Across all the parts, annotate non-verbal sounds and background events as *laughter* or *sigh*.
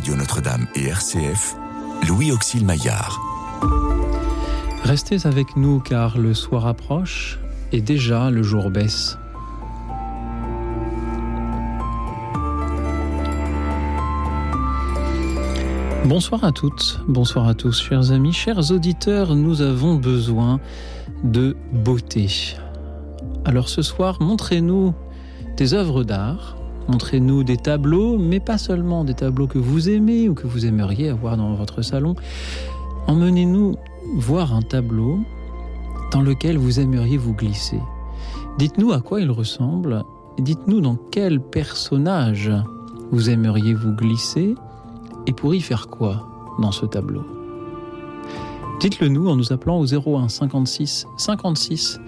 Radio Notre-Dame et RCF, Louis Auxil Maillard. Restez avec nous car le soir approche et déjà le jour baisse. Bonsoir à toutes, bonsoir à tous, chers amis, chers auditeurs, nous avons besoin de beauté. Alors ce soir, montrez-nous des œuvres d'art, montrez-nous des tableaux, mais pas seulement des tableaux que vous aimez ou que vous aimeriez avoir dans votre salon. Emmenez-nous voir un tableau dans lequel vous aimeriez vous glisser. Dites-nous à quoi il ressemble, dites-nous dans quel personnage vous aimeriez vous glisser, et pour y faire quoi dans ce tableau Dites-le nous en nous appelant au 01 56 56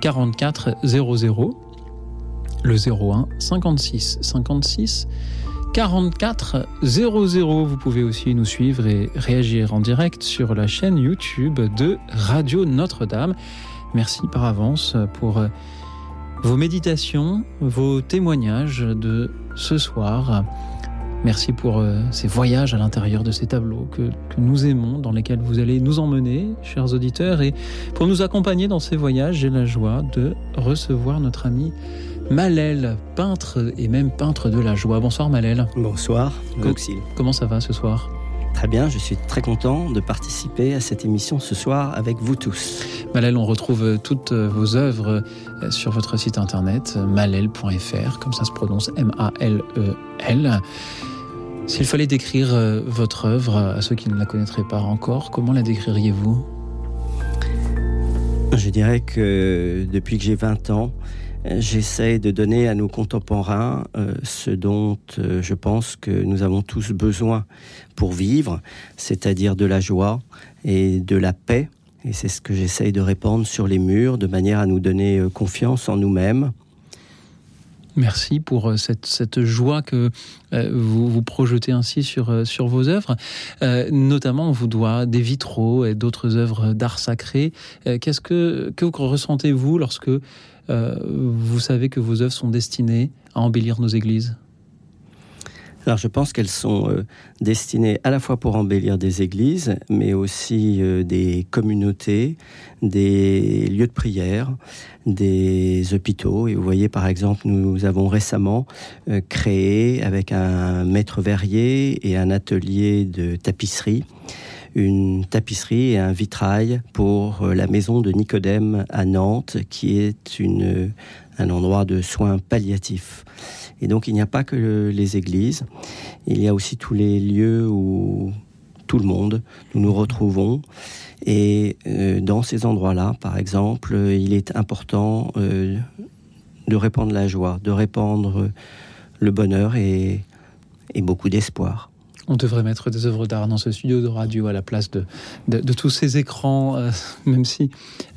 44 00. Le 01 56 56 44 00. Vous pouvez aussi nous suivre et réagir en direct sur la chaîne YouTube de Radio Notre-Dame. Merci par avance pour vos méditations, vos témoignages de ce soir. Merci pour euh, ces voyages à l'intérieur de ces tableaux que, que, nous aimons, dans lesquels vous allez nous emmener, chers auditeurs. Et pour nous accompagner dans ces voyages, j'ai la joie de recevoir notre ami Malel, peintre et même peintre de la joie. Bonsoir Malel. Bonsoir, Auxil. Comment ça va ce soir? Très bien, je suis très content de participer à cette émission ce soir avec vous tous. Malel, on retrouve toutes vos œuvres sur votre site internet malel.fr, comme ça se prononce M-A-L-E-L. -E -L. S'il fallait décrire votre œuvre à ceux qui ne la connaîtraient pas encore, comment la décririez-vous? Je dirais que depuis que j'ai 20 ans, j'essaie de donner à nos contemporains euh, ce dont euh, je pense que nous avons tous besoin pour vivre, c'est-à-dire de la joie et de la paix. Et c'est ce que j'essaye de répandre sur les murs, de manière à nous donner euh, confiance en nous-mêmes. Merci pour cette, joie que vous, vous projetez ainsi sur, vos œuvres. Notamment, on vous doit des vitraux et d'autres œuvres d'art sacré. Qu'est-ce que, que ressentez-vous lorsque euh, vous savez que vos œuvres sont destinées à embellir nos églises? Alors je pense qu'elles sont euh, destinées à la fois pour embellir des églises, mais aussi euh, des communautés, des lieux de prière, des hôpitaux. Et vous voyez par exemple, nous avons récemment créé avec un maître verrier et un atelier de tapisserie une tapisserie et un vitrail pour la maison de Nicodème à Nantes, qui est une, un endroit de soins palliatifs. Et donc il n'y a pas que les églises, il y a aussi tous les lieux où tout le monde, nous nous retrouvons. Et euh, dans ces endroits-là, par exemple, il est important euh, de répandre la joie, de répandre le bonheur et beaucoup d'espoir. On devrait mettre des œuvres d'art dans ce studio de radio à la place de, de, tous ces écrans, euh, *laughs* même si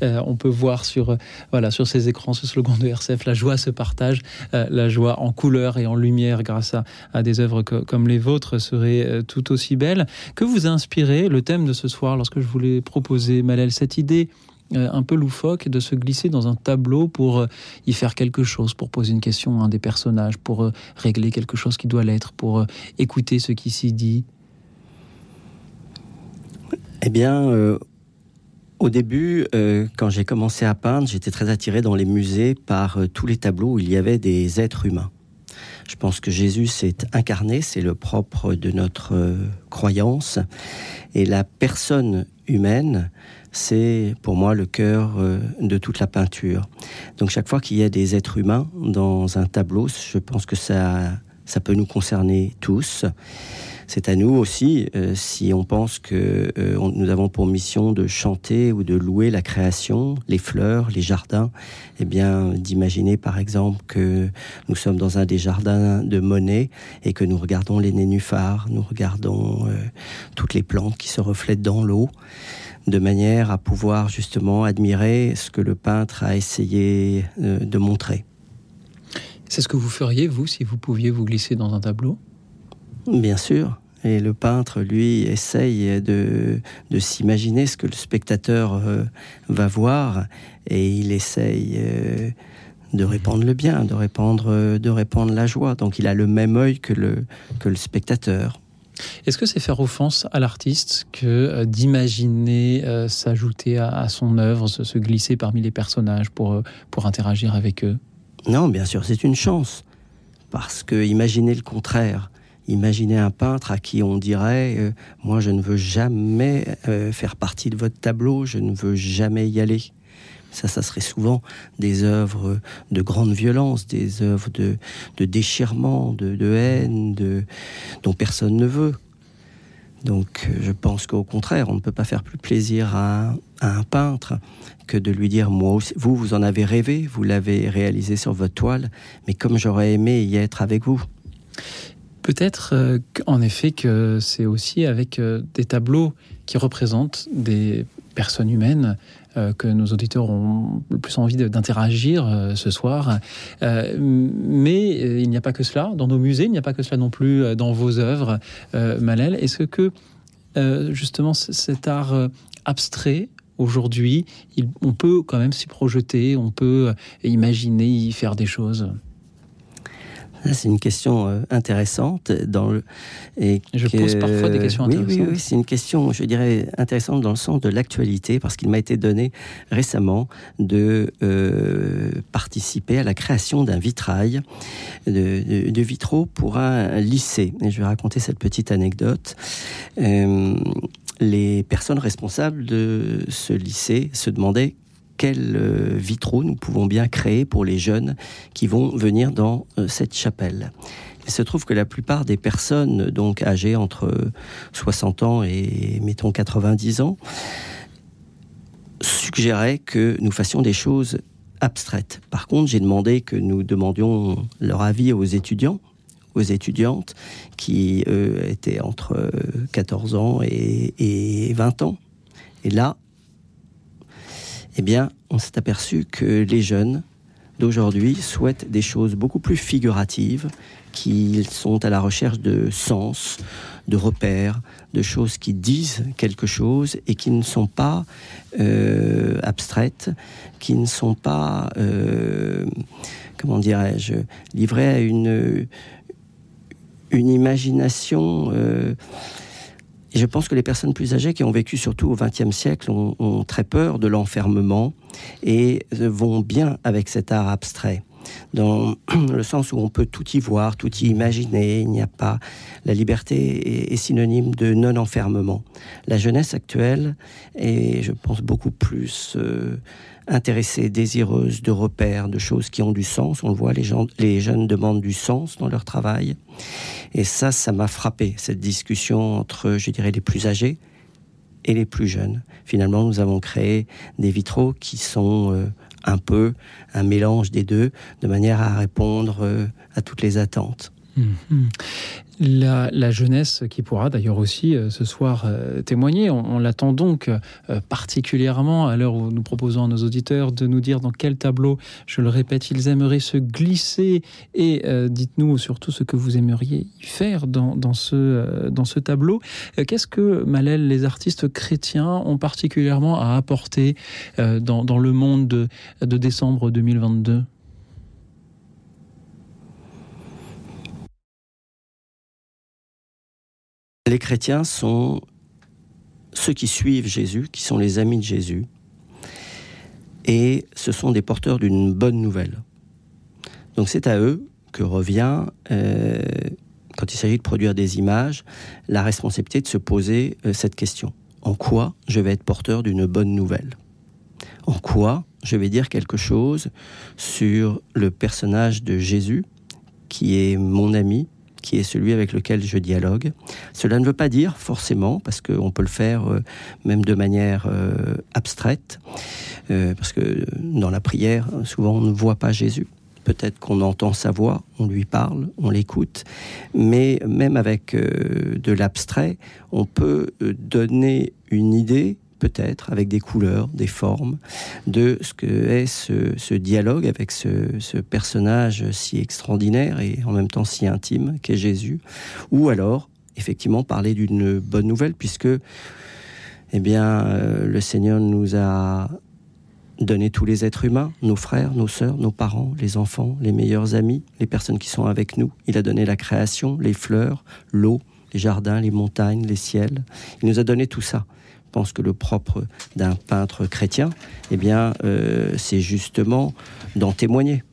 euh, on peut voir sur, euh, voilà, sur ces écrans ce slogan de RCF, la joie se partage, la joie en couleur et en lumière grâce à, à des œuvres comme les vôtres serait tout aussi belle. Que vous a inspiré le thème de ce soir lorsque je voulais proposer, Malel, cette idée un peu loufoque de se glisser dans un tableau pour euh, y faire quelque chose, pour poser une question à un des personnages, pour euh, régler quelque chose qui doit l'être, pour euh, écouter ce qui s'y dit Eh bien, euh, au début, euh, quand j'ai commencé à peindre, j'étais très attiré dans les musées par euh, tous les tableaux où il y avait des êtres humains. Je pense que Jésus s'est incarné, c'est le propre de notre euh, croyance. Et la personne humaine, c'est pour moi le cœur euh, de toute la peinture. Donc chaque fois qu'il y a des êtres humains dans un tableau, je pense que ça, ça peut nous concerner tous. C'est à nous aussi, euh, si on pense que euh, nous avons pour mission de chanter ou de louer la création, les fleurs, les jardins, eh bien d'imaginer par exemple que nous sommes dans un des jardins de Monet et que nous regardons les nénuphars, nous regardons toutes les plantes qui se reflètent dans l'eau de manière à pouvoir justement admirer ce que le peintre a essayé euh, de montrer. C'est ce que vous feriez, vous, si vous pouviez vous glisser dans un tableau? Bien sûr. Et le peintre, lui, essaye de, de s'imaginer ce que le spectateur euh, va voir et il essaye euh, de répandre le bien, de répandre, de répandre la joie. Donc il a le même œil que le, que le spectateur. Est-ce que c'est faire offense à l'artiste que euh, d'imaginer euh, s'ajouter à, son œuvre, se, glisser parmi les personnages pour, euh, pour interagir avec eux? Non, bien sûr, c'est une chance. Parce que imaginez le contraire. Imaginez un peintre à qui on dirait Moi, je ne veux jamais faire partie de votre tableau, je ne veux jamais y aller. Ça, ça serait souvent des œuvres de grande violence, des œuvres de, déchirement, de, haine, de, dont personne ne veut. Donc je pense qu'au contraire, on ne peut pas faire plus plaisir à, un peintre que de lui dire, moi aussi, vous, vous en avez rêvé, vous l'avez réalisé sur votre toile, mais comme j'aurais aimé y être avec vous. Peut-être euh, en effet que c'est aussi avec euh, des tableaux qui représentent des personnes humaines euh, que nos auditeurs ont le plus envie d'interagir euh, ce soir. Euh, mais il n'y a pas que cela dans nos musées, il n'y a pas que cela non plus dans vos œuvres, Malel. Est-ce que justement cet art abstrait aujourd'hui, on peut quand même s'y projeter, on peut imaginer y faire des choses? C'est une question euh, intéressante. Dans le, et je pose parfois des questions intéressantes. Oui, oui, c'est une question, je dirais, intéressante dans le sens de l'actualité, parce qu'il m'a été donné récemment de euh, participer à la création d'un vitrail, de, de, vitraux pour un lycée. Et je vais raconter cette petite anecdote. Euh, les personnes responsables de ce lycée se demandaient quels euh, vitraux nous pouvons bien créer pour les jeunes qui vont venir dans euh, cette chapelle. Il se trouve que la plupart des personnes donc âgées entre 60 ans et mettons 90 ans suggéraient que nous fassions des choses abstraites. Par contre, j'ai demandé que nous demandions leur avis aux étudiants aux étudiantes qui étaient entre 14 ans et, et 20 ans. Et là, eh bien, on s'est aperçu que les jeunes d'aujourd'hui souhaitent des choses beaucoup plus figuratives, qu'ils sont à la recherche de sens, de repères, de choses qui disent quelque chose et qui ne sont pas euh, abstraites, qui ne sont pas, euh, comment dirais-je, livrées à une, imagination. Euh, et je pense que les personnes plus âgées qui ont vécu surtout au XXe siècle ont, très peur de l'enfermement et vont bien avec cet art abstrait dans *clears throat* le sens où on peut tout y voir, tout y imaginer. Il n'y a pas. La liberté est, synonyme de non-enfermement. La jeunesse actuelle est, je pense, beaucoup plus euh, intéressée, désireuse de repères, de choses qui ont du sens. On le voit, les, jeunes demandent du sens dans leur travail. Et ça, ça m'a frappé, cette discussion entre, je dirais, les plus âgés et les plus jeunes. Finalement, nous avons créé des vitraux qui sont euh, un peu un mélange des deux, de manière à répondre euh, à toutes les attentes. Mhm. La, jeunesse qui pourra d'ailleurs aussi euh, ce soir euh, témoigner. On, l'attend donc particulièrement à l'heure où nous proposons à nos auditeurs de nous dire dans quel tableau, je le répète, ils aimeraient se glisser. Et dites-nous surtout ce que vous aimeriez y faire dans, ce, tableau. Qu'est-ce que, Malel, les artistes chrétiens ont particulièrement à apporter dans, le monde de, de décembre 2022 Les chrétiens sont ceux qui suivent Jésus, qui sont les amis de Jésus, et ce sont des porteurs d'une bonne nouvelle. Donc c'est à eux que revient, euh, quand il s'agit de produire des images, la responsabilité de se poser euh, cette question. En quoi je vais être porteur d'une bonne nouvelle? En quoi je vais dire quelque chose sur le personnage de Jésus, qui est mon ami, qui est celui avec lequel je dialogue. Cela ne veut pas dire forcément, parce qu'on peut le faire euh, même de manière euh, abstraite, euh, parce que dans la prière, souvent on ne voit pas Jésus. Peut-être qu'on entend sa voix, on lui parle, on l'écoute, mais même avec de l'abstrait, on peut donner une idée peut-être avec des couleurs, des formes, de ce que est ce, dialogue avec ce, personnage si extraordinaire et en même temps si intime qu'est Jésus, ou alors effectivement parler d'une bonne nouvelle puisque eh bien euh, le Seigneur nous a donné tous les êtres humains, nos frères, nos sœurs, nos parents, les enfants, les meilleurs amis, les personnes qui sont avec nous. Il a donné la création, les fleurs, l'eau, les jardins, les montagnes, les ciels. Il nous a donné tout ça. Je pense que le propre d'un peintre chrétien, eh bien, euh, c'est justement d'en témoigner.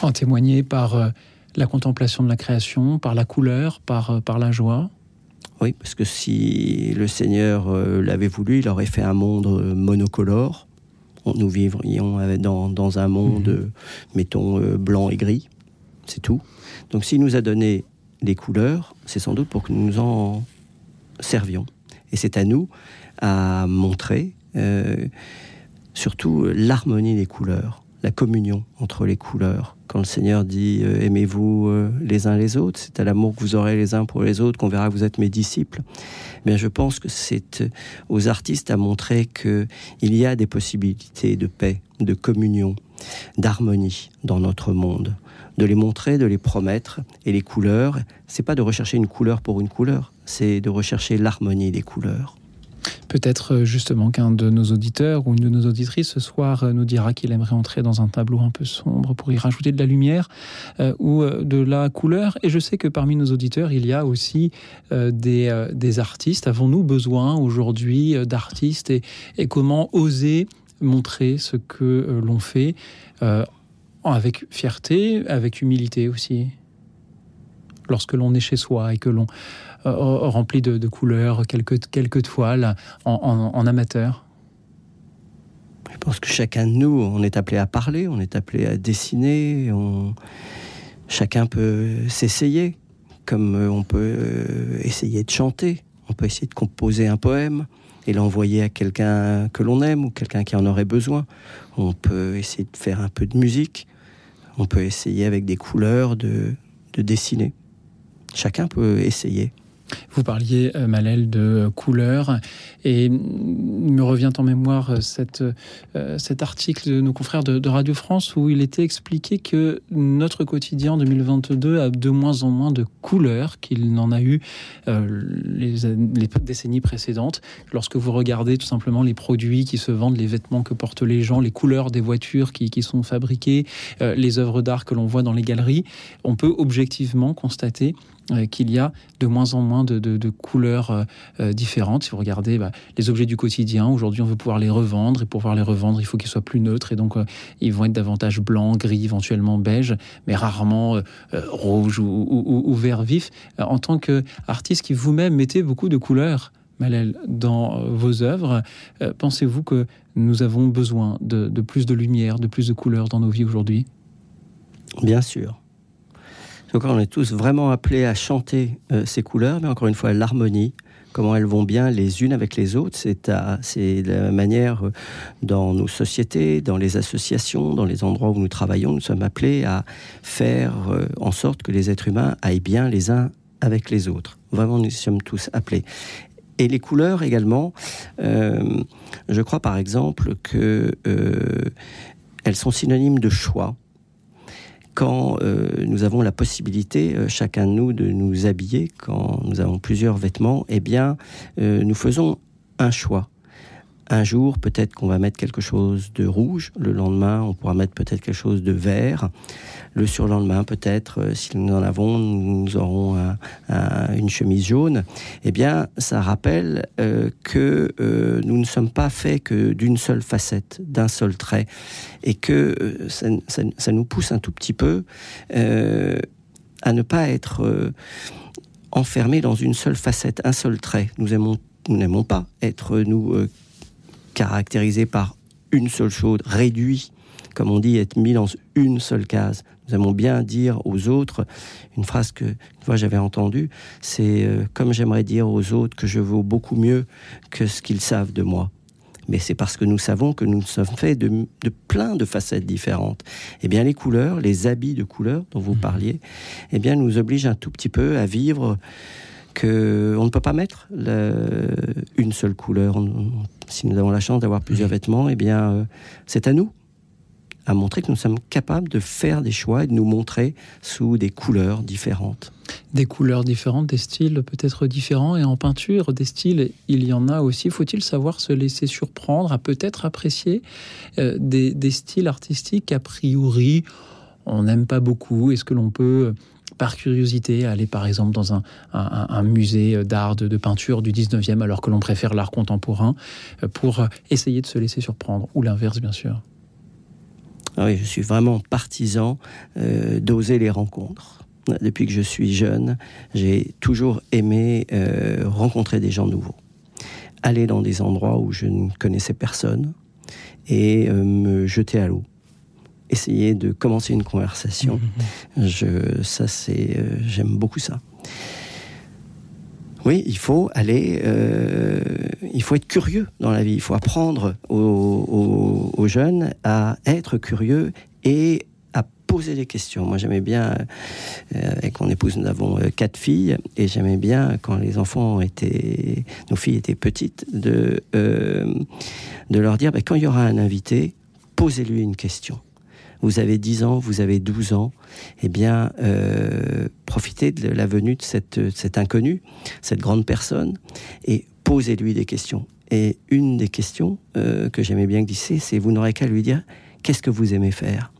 En témoigner par euh, la contemplation de la création, par la couleur, par, euh, par la joie Oui, parce que si le Seigneur l'avait voulu, il aurait fait un monde monocolore. Nous vivrions dans, dans un monde, mmh. mettons, blanc et gris. C'est tout. Donc s'il nous a donné les couleurs, c'est sans doute pour que nous nous en servions. Et c'est à nous à montrer euh, surtout l'harmonie des couleurs, la communion entre les couleurs. Quand le Seigneur dit euh, aimez-vous euh, les uns les autres, c'est à l'amour que vous aurez les uns pour les autres qu'on verra que vous êtes mes disciples. Mais je pense que c'est aux artistes à montrer qu'il y a des possibilités de paix, de communion, d'harmonie dans notre monde de les montrer, de les promettre. Et les couleurs, c'est pas de rechercher une couleur pour une couleur, c'est de rechercher l'harmonie des couleurs. Peut-être euh, justement qu'un de nos auditeurs ou une de nos auditrices ce soir euh, nous dira qu'il aimerait entrer dans un tableau un peu sombre pour y rajouter de la lumière euh, ou de la couleur. Et je sais que parmi nos auditeurs, il y a aussi des, artistes. Avons-nous besoin aujourd'hui d'artistes et, comment oser montrer ce que l'on fait avec fierté, avec humilité aussi? Lorsque l'on est chez soi et que l'on euh, remplit de, couleurs quelques, quelques toiles en, amateur. Je pense que chacun de nous, on est appelé à parler, on est appelé à dessiner, chacun peut s'essayer, comme euh, on peut euh, essayer de chanter, on peut essayer de composer un poème et l'envoyer à quelqu'un que l'on aime ou quelqu'un qui en aurait besoin. On peut essayer de faire un peu de musique, on peut essayer avec des couleurs de dessiner. Chacun peut essayer. Vous parliez, euh, Malel, de couleurs, et me revient en mémoire euh, cette, euh, cet article de nos confrères de, Radio France où il était expliqué que notre quotidien en 2022 a de moins en moins de couleurs qu'il n'en a eu les, les, décennies précédentes. Lorsque vous regardez tout simplement les produits qui se vendent, les vêtements que portent les gens, les couleurs des voitures qui, qui sont fabriquées, les œuvres d'art que l'on voit dans les galeries, on peut objectivement constater euh, qu'il y a de moins en moins de, couleurs euh, euh, différentes. Si vous regardez bah, les objets du quotidien, aujourd'hui on veut pouvoir les revendre et pour pouvoir les revendre il faut qu'ils soient plus neutres et donc ils vont être davantage blancs, gris, éventuellement beige, mais rarement rouge ou, vert vif. en tant qu'artiste qui vous-même mettez beaucoup de couleurs, dans vos œuvres, pensez-vous que nous avons besoin de plus de lumière, de plus de couleurs dans nos vies aujourd'hui? Bien sûr. Donc on est tous vraiment appelés à chanter euh, ces couleurs, mais encore une fois, l'harmonie, comment elles vont bien les unes avec les autres. C'est la manière euh, dans nos sociétés, dans les associations, dans les endroits où nous travaillons, nous sommes appelés à faire euh, en sorte que les êtres humains aillent bien les uns avec les autres. Vraiment, nous sommes tous appelés. Et les couleurs également, je crois par exemple que elles sont synonymes de choix quand euh, nous avons la possibilité, euh, chacun de nous, de nous habiller, quand nous avons plusieurs vêtements, eh bien, euh, nous faisons un choix. Un jour, peut-être qu'on va mettre quelque chose de rouge. Le lendemain, on pourra mettre peut-être quelque chose de vert. Le surlendemain, peut-être, euh, si nous en avons, nous aurons une chemise jaune. Eh bien, ça rappelle euh, que euh, nous ne sommes pas faits que d'une seule facette, d'un seul trait, et que ça, nous pousse un tout petit peu à ne pas être enfermés dans une seule facette, un seul trait. Nous aimons nous n'aimons pas être nous caractérisé par une seule chose, réduit, comme on dit, être mis dans une seule case. Nous aimons bien dire aux autres, une phrase que moi j'avais entendue, c'est euh, comme j'aimerais dire aux autres que je vaux beaucoup mieux que ce qu'ils savent de moi. Mais c'est parce que nous savons que nous sommes faits de, plein de facettes différentes. Eh bien, les couleurs, les habits de couleurs dont vous mmh. parliez, eh bien, nous obligent un tout petit peu à vivre que on ne peut pas mettre une seule couleur. si nous avons la chance d'avoir plusieurs vêtements, eh bien, euh, c'est à nous à montrer que nous sommes capables de faire des choix et de nous montrer sous des couleurs différentes. Des couleurs différentes, des styles peut-être différents, et en peinture, des styles, il y en a aussi. Faut-il savoir se laisser surprendre, à peut-être apprécier euh, des, des styles artistiques? A priori on n'aime pas beaucoup Est-ce que l'on peut par curiosité, aller par exemple dans un, musée d'art, de, peinture du 19e, alors que l'on préfère l'art contemporain, pour essayer de se laisser surprendre, ou l'inverse bien sûr. Ah oui, je suis vraiment partisan d'oser les rencontres depuis que je suis jeune, j'ai toujours aimé euh, rencontrer des gens nouveaux. Aller dans des endroits où je ne connaissais personne et euh, me jeter à l'eau. Essayer de commencer une conversation. Mmh, mmh, mmh. Je, ça, c'est, euh, j'aime beaucoup ça. Oui, il faut aller, il faut être curieux dans la vie. Il faut apprendre aux, aux jeunes à être curieux et poser des questions. Moi, j'aimais bien, euh, avec mon épouse, nous avons euh, quatre filles, et j'aimais bien, quand les enfants étaient, nos filles étaient petites, de, euh, de leur dire, ben, quand il y aura un invité, posez-lui une question. Vous avez 10 ans, vous avez 12 ans, eh bien, profitez de la venue de cette, cet inconnu, cette grande personne, et posez-lui des questions. Et une des questions que j'aimais bien glisser, c'est vous n'aurez qu'à lui dire qu'est-ce que vous aimez faire?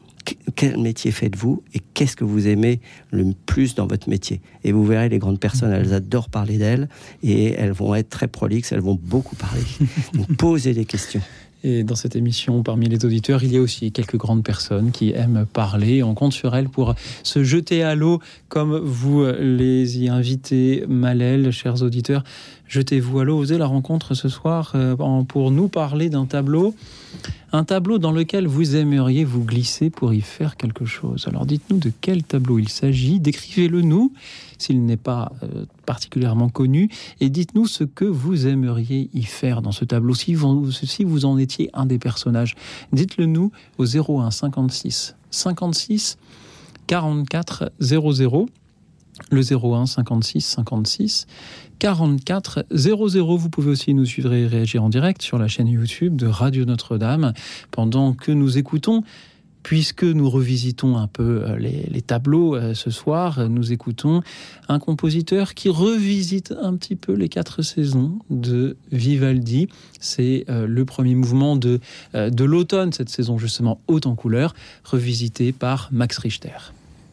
Quel métier faites-vous? Et qu'est-ce que vous aimez le plus dans votre métier? Et vous verrez, les grandes personnes, elles adorent parler d'elles et elles vont être très prolixes, elles vont beaucoup parler. *laughs* Donc, posez des questions. Et dans cette émission, parmi les auditeurs, il y a aussi quelques grandes personnes qui aiment parler. On compte sur elles pour se jeter à l'eau, comme vous les y invitez, Malel, chers auditeurs. Jetez-vous à l'eau. Vous avez la rencontre ce soir euh, pour nous parler d'un tableau. Un tableau dans lequel vous aimeriez vous glisser pour y faire quelque chose. Alors dites-nous de quel tableau il s'agit, décrivez-le nous s'il n'est pas euh, particulièrement connu, et dites-nous ce que vous aimeriez y faire dans ce tableau. Si vous, si vous en étiez un des personnages, dites-le nous au 01 56 56 44 00 le 01 56 56 44 00. Vous pouvez aussi nous suivre et réagir en direct sur la chaîne YouTube de Radio Notre-Dame pendant que nous écoutons. Puisque nous revisitons un peu euh, les, tableaux euh, ce soir, nous écoutons un compositeur qui revisite un petit peu les quatre saisons de Vivaldi. C'est euh, le premier mouvement de, de l'automne, cette saison justement haute en couleur, revisité par Max Richter.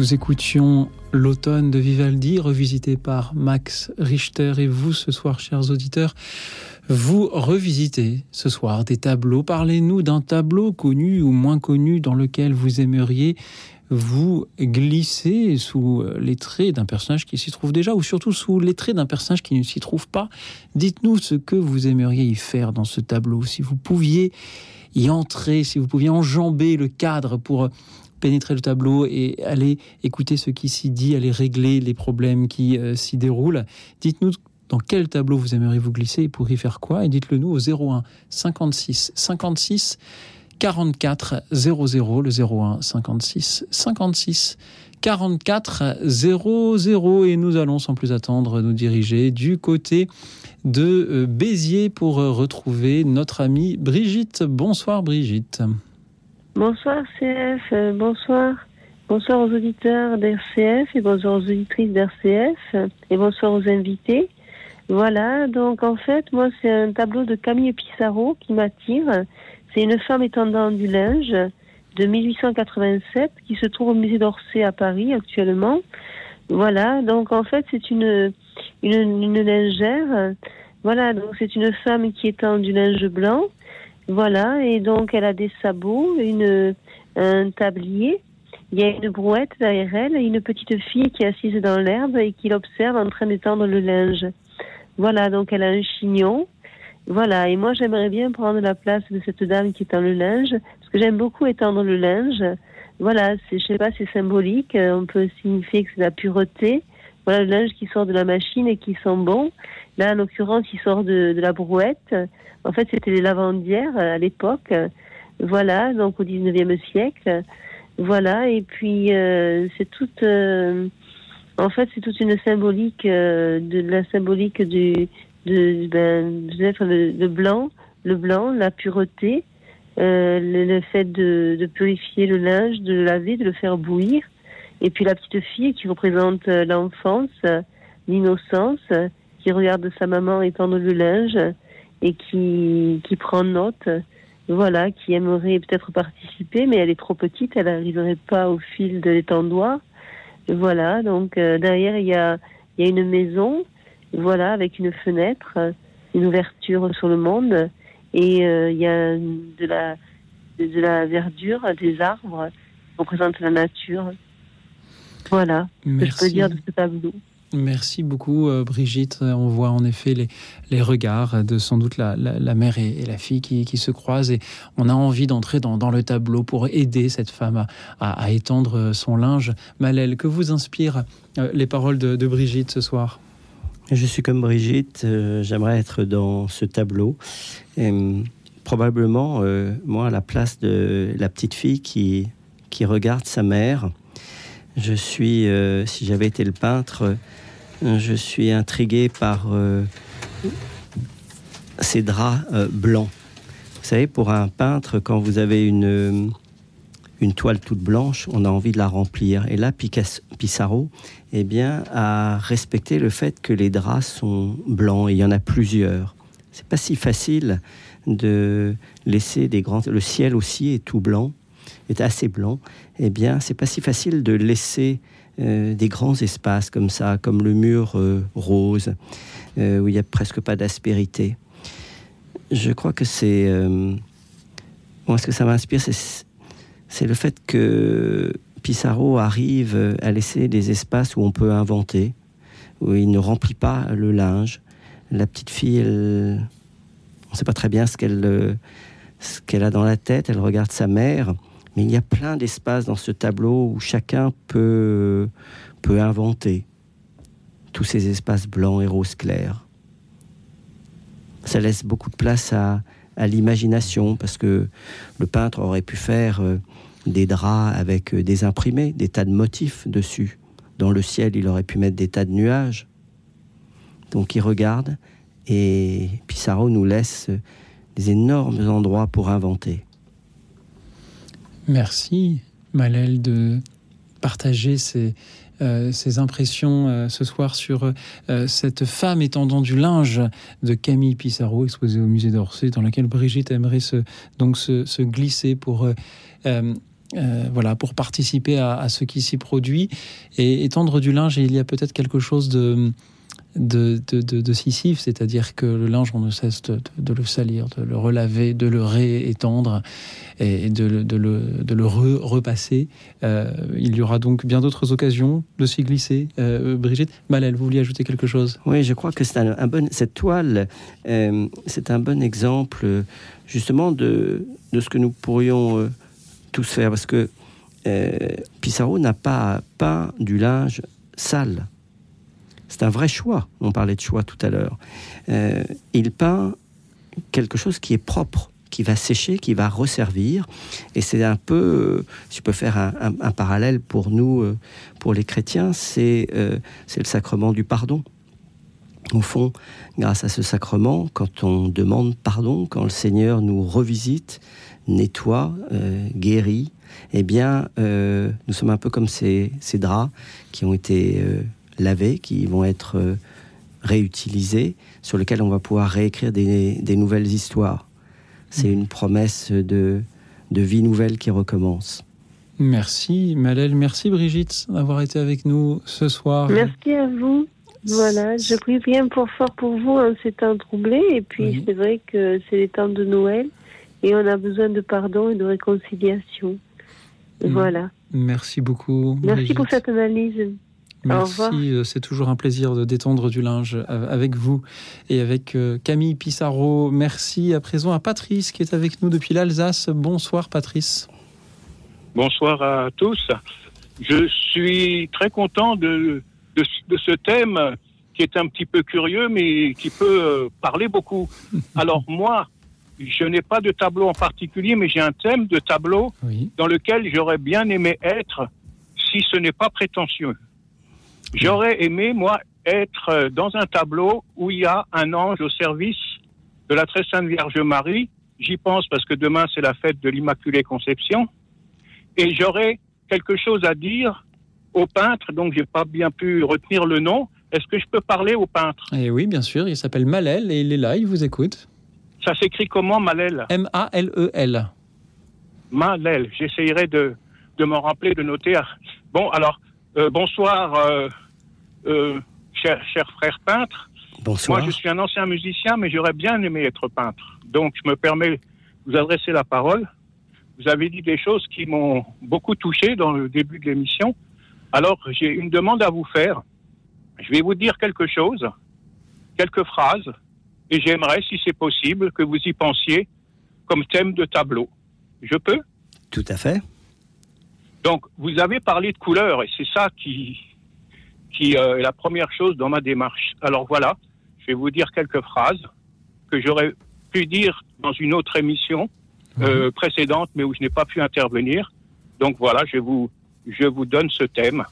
Nous écoutions l'automne de Vivaldi, revisité par Max Richter. Et vous, ce soir, chers auditeurs, vous revisitez ce soir des tableaux. Parlez-nous d'un tableau connu ou moins connu dans lequel vous aimeriez vous glisser sous les traits d'un personnage qui s'y trouve déjà, ou surtout sous les traits d'un personnage qui ne s'y trouve pas. Dites-nous ce que vous aimeriez y faire dans ce tableau. Si vous pouviez y entrer, si vous pouviez enjamber le cadre pour pénétrer le tableau et aller écouter ce qui s'y dit, aller régler les problèmes qui euh, s'y déroulent. Dites-nous dans quel tableau vous aimeriez vous glisser et pour y faire quoi Et dites-le nous au 01 56 56 44 00, le 01 56 56 44 00 et nous allons sans plus attendre nous diriger du côté de euh, Béziers pour retrouver notre amie Brigitte. Bonsoir Brigitte. Bonsoir CF, bonsoir. Bonsoir aux auditeurs d'RCF et bonsoir aux auditrices d'RCF et bonsoir aux invités. Voilà, donc en fait, moi c'est un tableau de Camille Pissarro qui m'attire. C'est une femme étendant du linge de 1887 qui se trouve au musée d'Orsay à Paris actuellement. Voilà, donc en fait c'est une, une, une lingère. Voilà, donc c'est une femme qui étend du linge blanc voilà, et donc elle a des sabots, un tablier. Il y a une brouette derrière elle une petite fille qui est assise dans l'herbe et qui l'observe en train d'étendre le linge. Voilà, donc elle a un chignon. Voilà, et moi j'aimerais bien prendre la place de cette dame qui étend le linge, parce que j'aime beaucoup étendre le linge. Voilà, je sais pas, c'est symbolique. On peut signifier que c'est la pureté. Voilà, le linge qui sort de la machine et qui sent bon. Là, en l'occurrence, il sort de la brouette. En fait, c'était les lavandières euh, à l'époque. Voilà, donc au 19e siècle. Voilà, et puis euh, c'est toute. Euh, en fait, c'est toute une symbolique de la symbolique du de ben, le, le, blanc, le blanc, la pureté, le, fait de, de, purifier le linge, de le laver, de le faire bouillir, et puis la petite fille qui représente l'enfance, l'innocence, qui regarde sa maman étendre le linge et qui, qui prend note, voilà, qui aimerait peut-être participer, mais elle est trop petite, elle n'arriverait pas au fil de l'étendoir. Voilà, donc euh, derrière, il y a, il y a une maison, voilà, avec une fenêtre, une ouverture sur le monde, et euh, il y a de la, de la verdure, des arbres, qui représentent la nature. Voilà, ce que je peux dire de ce tableau. Merci beaucoup euh, Brigitte. On voit en effet les, regards de sans doute la, mère et, la fille qui, se croisent et on a envie d'entrer dans, le tableau pour aider cette femme à, étendre son linge. Malel, que vous inspirent euh, les paroles de, Brigitte ce soir? Je suis comme Brigitte, euh, j'aimerais être dans ce tableau. Et, probablement, moi, à la place de la petite fille qui regarde sa mère, je suis, euh, si j'avais été le peintre, je suis intrigué par euh, ces draps euh, blancs. Vous savez, pour un peintre, quand vous avez une, une toile toute blanche, on a envie de la remplir. Et là, Picasso, Pissarro eh bien, a respecté le fait que les draps sont blancs. Il y en a plusieurs. C'est pas si facile de laisser des grands. Le ciel aussi est tout blanc, est assez blanc. Eh bien, c'est pas si facile de laisser euh, des grands espaces comme ça, comme le mur euh, rose, euh, où il n'y a presque pas d'aspérité. Je crois que c'est... moi, ce que ça m'inspire, c'est le fait que Pissarro arrive à laisser des espaces où on peut inventer, où il ne remplit pas le linge. La petite fille, on ne sait pas très bien ce qu'elle qu'elle a dans la tête. Elle regarde sa mère. Mais il y a plein d'espaces dans ce tableau où chacun peut, peut inventer tous ces espaces blancs et roses clairs. Ça laisse beaucoup de place à, à l'imagination parce que le peintre aurait pu faire euh, des draps avec euh, des imprimés, des tas de motifs dessus. Dans le ciel, il aurait pu mettre des tas de nuages. Donc il regarde et Pissarro nous laisse des énormes endroits pour inventer. Merci, Malel, de partager ces, euh, impressions euh, ce soir sur euh, cette femme étendant du linge de Camille Pissarro, exposée au musée d'Orsay, dans laquelle Brigitte aimerait se, donc se, glisser pour voilà, pour participer à, ce qui s'y produit et étendre du linge. il y a peut-être quelque chose de de, de, de, c'est-à-dire que le linge, on ne cesse de, le salir, de le relaver, de le réétendre et de, le, le repasser. Euh, il y aura donc bien d'autres occasions de s'y glisser. Euh, Brigitte, Malel, vous vouliez ajouter quelque chose? Oui, je crois que c'est un, bon, cette toile, euh, c'est un bon exemple justement de, de ce que nous pourrions tous faire, parce que Pissarro n'a pas peint du linge sale. C'est un vrai choix. On parlait de choix tout à l'heure. Euh, il peint quelque chose qui est propre, qui va sécher, qui va resservir. Et c'est un peu, euh, si je peux faire un, parallèle pour nous, euh, pour les chrétiens, c'est le sacrement du pardon. Au fond, grâce à ce sacrement, quand on demande pardon, quand le Seigneur nous revisite, nettoie, guérit, eh bien, nous sommes un peu comme ces, ces draps qui ont été lavés, qui vont être euh, réutilisés, sur lesquels on va pouvoir réécrire des, nouvelles histoires. C'est mmh. une promesse de, de vie nouvelle qui recommence. Merci Malel, merci Brigitte d'avoir été avec nous ce soir. Merci à vous. Voilà, je prie bien pour fort pour vous en ces temps troublés. Et puis c'est vrai que c'est les temps de Noël et on a besoin de pardon et de réconciliation. Mmh. Voilà. Merci beaucoup. Merci pour cette analyse. Merci, euh, c'est toujours un plaisir de détendre du linge euh, avec vous et avec euh, Camille Pissarro. Merci à présent à Patrice qui est avec nous depuis l'Alsace. Bonsoir Patrice. Bonsoir à tous. Je suis très content de, de, ce thème qui est un petit peu curieux mais qui peut parler beaucoup. *laughs* Alors moi, je n'ai pas de tableau en particulier, mais j'ai un thème de tableau dans lequel j'aurais bien aimé être si ce n'est pas prétentieux. J'aurais aimé, moi, être euh, dans un tableau où il y a un ange au service de la très sainte Vierge Marie. J'y pense parce que demain c'est la fête de l'Immaculée Conception. Et j'aurais quelque chose à dire au peintre, donc j'ai pas bien pu retenir le nom. Est-ce que je peux parler au peintre? Eh oui, bien sûr. Il s'appelle Malel et il est là, il vous écoute. Ça s'écrit comment, Malel? M-A-L-E-L. Malel. J'essayerai de, de m'en rappeler, de noter. Bon, alors, euh, bonsoir, euh, euh, cher, cher frère peintre. Bonsoir. Moi, je suis un ancien musicien, mais j'aurais bien aimé être peintre. Donc, je me permets de vous adresser la parole. Vous avez dit des choses qui m'ont beaucoup touché dans le début de l'émission. Alors, j'ai une demande à vous faire. Je vais vous dire quelque chose, quelques phrases, et j'aimerais, si c'est possible, que vous y pensiez comme thème de tableau. Je peux? Tout à fait. Donc, vous avez parlé de couleurs et c'est ça qui, qui euh, est la première chose dans ma démarche. Alors voilà, je vais vous dire quelques phrases que j'aurais pu dire dans une autre émission euh, mhm. précédente, mais où je n'ai pas pu intervenir. Donc voilà, je vous, je vous donne ce thème.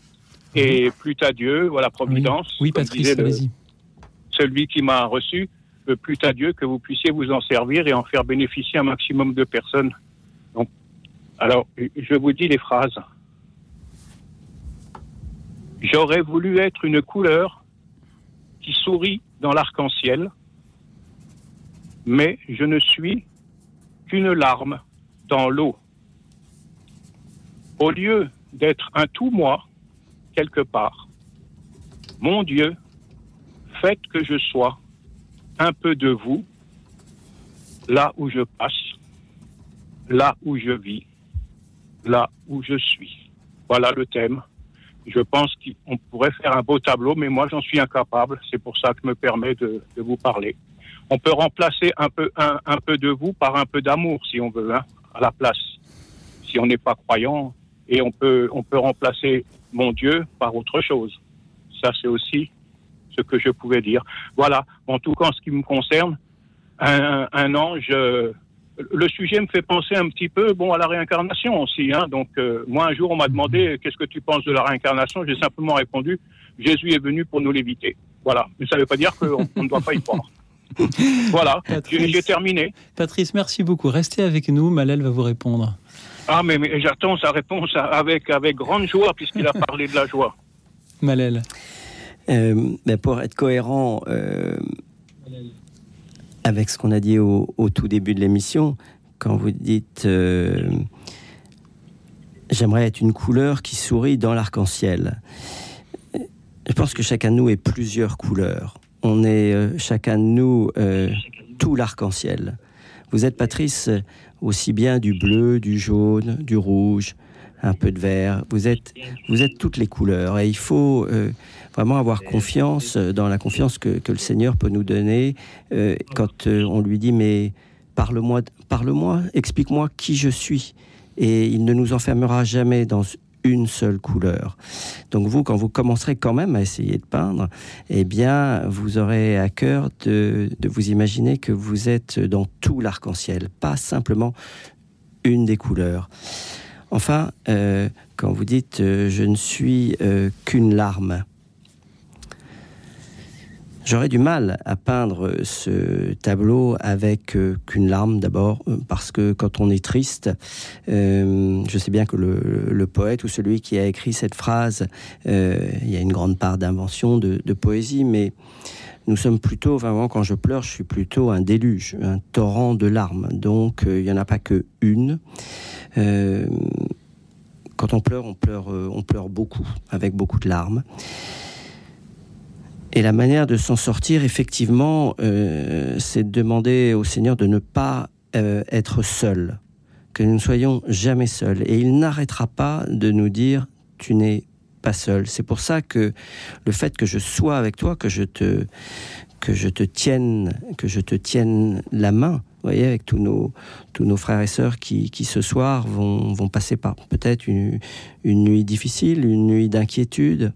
Et mhm. plus à Dieu, voilà, Providence. Oui, Patrice, allez-y. Celui qui m'a reçu, euh, plus à Dieu que vous puissiez vous en servir et en faire bénéficier un maximum de personnes. Alors, je vous dis les phrases. J'aurais voulu être une couleur qui sourit dans l'arc-en-ciel, mais je ne suis qu'une larme dans l'eau. Au lieu d'être un tout moi, quelque part, mon Dieu, faites que je sois un peu de vous, là où je passe, là où je vis là où je suis. Voilà le thème. Je pense qu'on pourrait faire un beau tableau, mais moi j'en suis incapable. C'est pour ça que je me permets de, vous parler. On peut remplacer un peu, un, peu de vous par un peu d'amour, si on veut, hein, à la place. Si on n'est pas croyant, et on peut, on peut remplacer mon Dieu par autre chose. Ça, c'est aussi ce que je pouvais dire. Voilà. En tout cas, en ce qui me concerne, un, un ange. Euh, le sujet me fait penser un petit peu bon à la réincarnation aussi. Hein. Donc euh, moi un jour on m'a demandé qu'est-ce que tu penses de la réincarnation? J'ai simplement répondu Jésus est venu pour nous l'éviter. Voilà. Mais ça ne veut pas dire qu'on ne doit pas y croire. *laughs* voilà. J'ai terminé. Patrice, merci beaucoup. Restez avec nous. Malel va vous répondre. Ah mais, j'attends sa réponse avec avec grande joie puisqu'il a parlé de la joie. Malel. Euh, ben, pour être cohérent. Euh, avec ce qu'on a dit au, tout début de l'émission, quand vous dites euh, j'aimerais être une couleur qui sourit dans l'arc-en-ciel. Je pense que chacun de nous est plusieurs couleurs. On est euh, chacun de nous euh, tout l'arc-en-ciel. Vous êtes, Patrice, aussi bien du bleu, du jaune, du rouge, un peu de vert. Vous êtes, vous êtes toutes les couleurs. Et il faut vraiment avoir confiance dans la confiance que, que le Seigneur peut nous donner quand on lui dit Mais parle-moi, parle-moi, explique-moi qui je suis. Et il ne nous enfermera jamais dans une seule couleur. Donc vous, quand vous commencerez quand même à essayer de peindre, eh bien, vous aurez à cœur de, vous imaginer que vous êtes dans tout l'arc-en-ciel, pas simplement une des couleurs. Enfin, euh, quand vous dites euh, je ne suis euh, qu'une larme, J'aurais du mal à peindre ce tableau avec euh, qu'une larme d'abord, euh, parce que quand on est triste, euh, je sais bien que le, poète ou celui qui a écrit cette phrase, il y a une grande part d'invention, de, poésie, mais nous sommes plutôt, vraiment, quand je pleure, je suis plutôt un déluge, un torrent de larmes. Donc, il n'y en a pas que une. quand on pleure, on pleure, on pleure beaucoup, avec beaucoup de larmes. Et la manière de s'en sortir, effectivement, euh, c'est de demander au Seigneur de ne pas euh, être seul, que nous ne soyons jamais seuls. Et il n'arrêtera pas de nous dire, tu n'es pas seul. C'est pour ça que le fait que je sois avec toi, que je te, que je te tienne, que je te tienne la main, vous voyez, avec tous nos, tous nos frères et sœurs qui, qui ce soir vont, vont passer par peut-être une, une nuit difficile, une nuit d'inquiétude,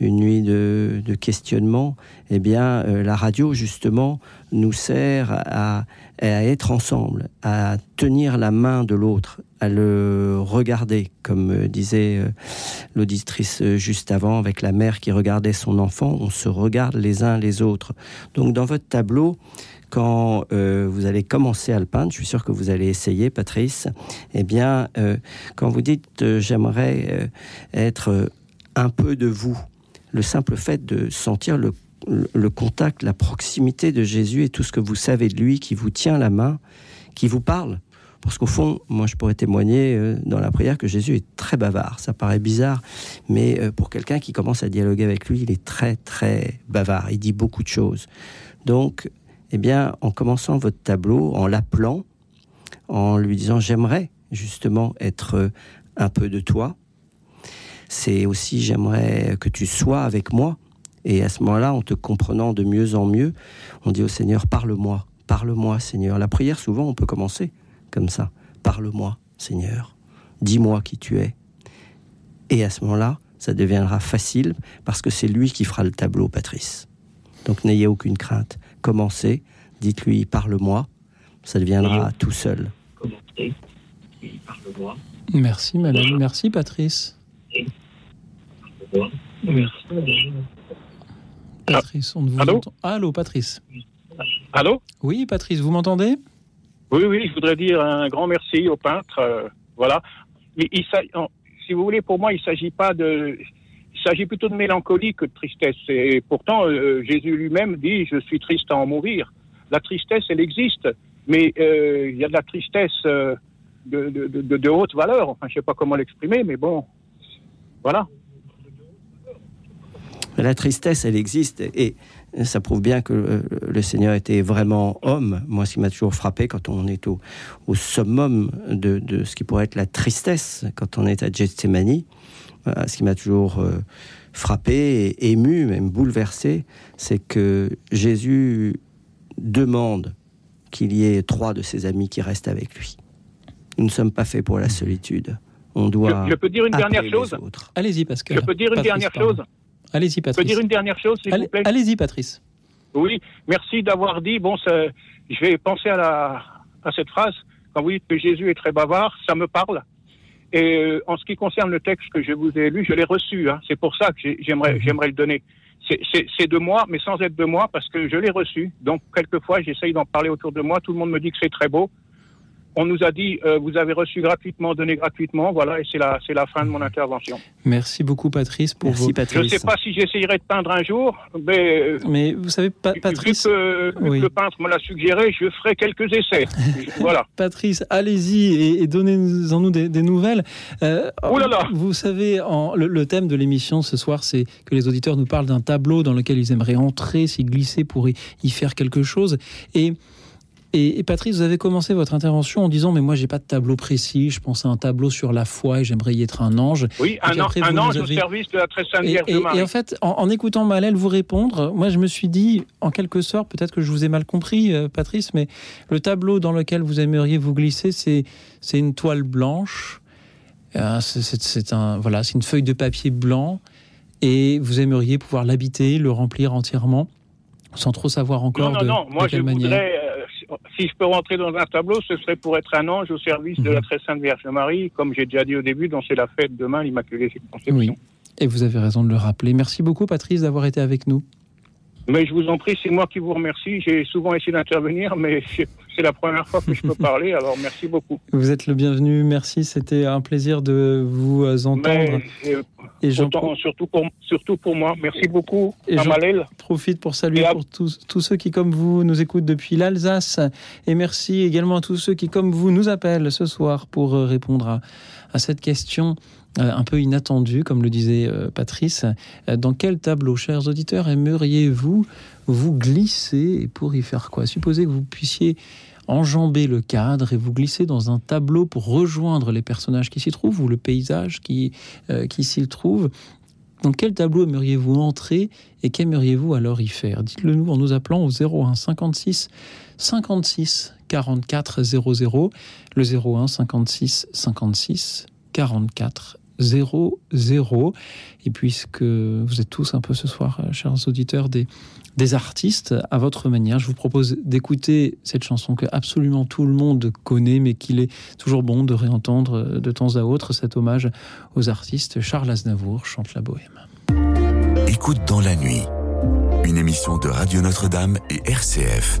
une nuit de, questionnement, eh bien, euh, la radio, justement, nous sert à, être ensemble, à tenir la main de l'autre, à le regarder, comme euh, disait euh, l'auditrice juste avant, avec la mère qui regardait son enfant, on se regarde les uns les autres. Donc, dans votre tableau, quand vous allez commencer à le peindre, je suis sûr que vous allez essayer, Patrice, eh bien, quand vous dites j'aimerais être un peu de vous, le simple fait de sentir le, contact, la proximité de Jésus et tout ce que vous savez de lui, qui vous tient la main, qui vous parle. Parce qu'au fond, moi, je pourrais témoigner dans la prière que Jésus est très bavard. Ça paraît bizarre, mais pour quelqu'un qui commence à dialoguer avec lui, il est très, très bavard. Il dit beaucoup de choses. Donc, eh bien, en commençant votre tableau, en l'appelant, en lui disant j'aimerais justement être un peu de toi, c'est aussi j'aimerais que tu sois avec moi. Et à ce moment-là, en te comprenant de mieux en mieux, on dit au Seigneur, parle-moi, parle-moi Seigneur. La prière, souvent, on peut commencer comme ça. Parle-moi Seigneur, dis-moi qui tu es. Et à ce moment-là, ça deviendra facile parce que c'est lui qui fera le tableau, Patrice. Donc n'ayez aucune crainte commencez, dites-lui parle-moi, ça deviendra tout seul. Commencez, parle-moi. Merci madame, merci Patrice. Merci. Patrice, on ne vous Allô entend. Allô Patrice. Allô Oui Patrice, vous m'entendez? Oui, oui, je voudrais dire un grand merci au peintre. Euh, voilà. Il, si vous voulez, pour moi, il ne s'agit pas de il s'agit plutôt de mélancolie que de tristesse. Et pourtant, euh, Jésus lui-même dit Je suis triste à en mourir. La tristesse, elle existe, mais euh, il y a de la tristesse de, de, de, haute valeur. Enfin, je ne sais pas comment l'exprimer, mais bon, voilà. La tristesse, elle existe, et ça prouve bien que le Seigneur était vraiment homme. Moi, ce qui m'a toujours frappé quand on est au, au summum de, de, ce qui pourrait être la tristesse, quand on est à Gethsemane, euh, ce qui m'a toujours euh, frappé, ému, même bouleversé, c'est que Jésus demande qu'il y ait trois de ses amis qui restent avec lui. Nous ne sommes pas faits pour la solitude. On doit. Je, peux dire une dernière chose? Allez-y, Pascal. Je peux dire une dernière chose? Allez-y, Patrice. Je peux dire une dernière chose, s'il vous plaît. Allez-y, Patrice. Oui, merci d'avoir dit. Bon, je vais penser à, la, à cette phrase. Quand vous dites que Jésus est très bavard, ça me parle. Et euh, en ce qui concerne le texte que je vous ai lu, je l'ai reçu. Hein. C'est pour ça que j'aimerais mhm. j'aimerais le donner. C'est de moi, mais sans être de moi, parce que je l'ai reçu. Donc, quelquefois, j'essaye d'en parler autour de moi. Tout le monde me dit que c'est très beau. On nous a dit euh, vous avez reçu gratuitement, donné gratuitement. Voilà, et c'est la, c'est la fin de mon intervention. Merci beaucoup, Patrice, pour Merci vos. Patrice. Je ne sais pas si j'essayerai de peindre un jour, mais euh, Mais vous savez, Pa- vu Patrice. que, vu que oui. le peintre me l'a suggéré, je ferai quelques essais. *laughs* Voilà. Patrice, allez-y et, et donnez-en nous des, des nouvelles. Euh, Oh là là Vous savez, en- le, le thème de l'émission ce soir, c'est que les auditeurs nous parlent d'un tableau dans lequel ils aimeraient entrer, s'y glisser pour y, y faire quelque chose. Et, et, et Patrice, vous avez commencé votre intervention en disant Mais moi, j'ai pas de tableau précis, je pense à un tableau sur la foi et j'aimerais y être un ange. Oui, un, an- ange au service de la très sainte Vierge et- de Marie. et en fait, en, en écoutant Malèle vous répondre, moi je me suis dit, en quelque sorte, peut-être que je vous ai mal compris, euh, Patrice, mais le tableau dans lequel vous aimeriez vous glisser, c'est une toile blanche. Euh, c'est- un voilà, une feuille de papier blanc, et vous aimeriez pouvoir l'habiter, le remplir entièrement, sans trop savoir encore non, non, de, non. de Moi, je quelle manière. voudrais, euh, si- je peux rentrer dans un tableau, ce serait pour être un ange au service de Mhm. la très sainte Vierge Marie, comme j'ai déjà dit au début, dont c'est la fête demain, l'Immaculée Conception. Oui. Et vous avez raison de le rappeler. Merci beaucoup, Patrice, d'avoir été avec nous. Mais je vous en prie, c'est moi qui vous remercie. J'ai souvent essayé d'intervenir, mais *laughs* c'est la première fois que je peux parler, alors merci beaucoup. Vous êtes le bienvenu. Merci. C'était un plaisir de vous euh, entendre. Mais, euh, Et autant- surtout, pour, surtout pour moi. Merci beaucoup, Et Jean- Malèle. profite pour saluer pour tous, tous ceux qui, comme vous, nous écoutent depuis l'Alsace. Et merci également à tous ceux qui, comme vous, nous appellent ce soir pour euh, répondre à, à cette question un peu inattendue, comme le disait euh, Patrice. Euh, Dans quel tableau, chers auditeurs, aimeriez-vous vous glisser pour y faire quoi? Supposez que vous puissiez enjamber le cadre et vous glisser dans un tableau pour rejoindre les personnages qui s'y trouvent ou le paysage qui, euh, qui s'y trouve. Dans quel tableau aimeriez-vous entrer et qu'aimeriez-vous alors y faire? Dites-le nous en nous appelant au 01 56 56 44 00, le 01 56 56 44 00. Et puisque vous êtes tous un peu ce soir, euh, chers auditeurs, des, artistes à votre manière, je vous propose d'écouter cette chanson que absolument tout le monde connaît, mais qu'il est toujours bon de réentendre euh, de temps à autre, cet hommage aux artistes. Charles Aznavour chante la bohème. Écoute dans la nuit. Une émission de Radio Notre-Dame et RCF.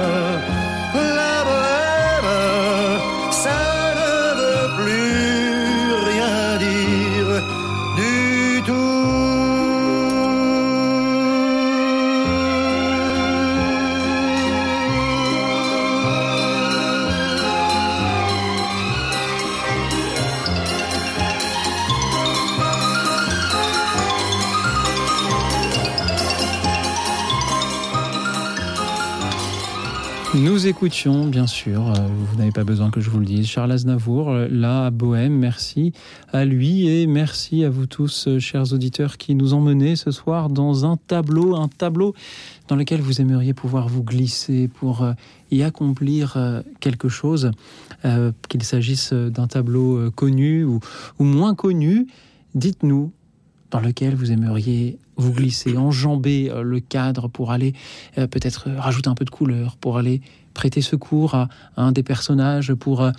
Nous écoutions, bien sûr, euh, vous n'avez pas besoin que je vous le dise, Charles Aznavour, euh, là à Bohème. Merci à lui et merci à vous tous, euh, chers auditeurs, qui nous emmenez ce soir dans un tableau, un tableau dans lequel vous aimeriez pouvoir vous glisser pour y accomplir quelque chose, qu'il s'agisse d'un tableau connu ou, moins connu. Dites-nous dans lequel vous aimeriez vous glisser, enjamber le cadre pour aller peut-être rajouter un peu de couleur, pour aller prêter secours à, un des personnages, pour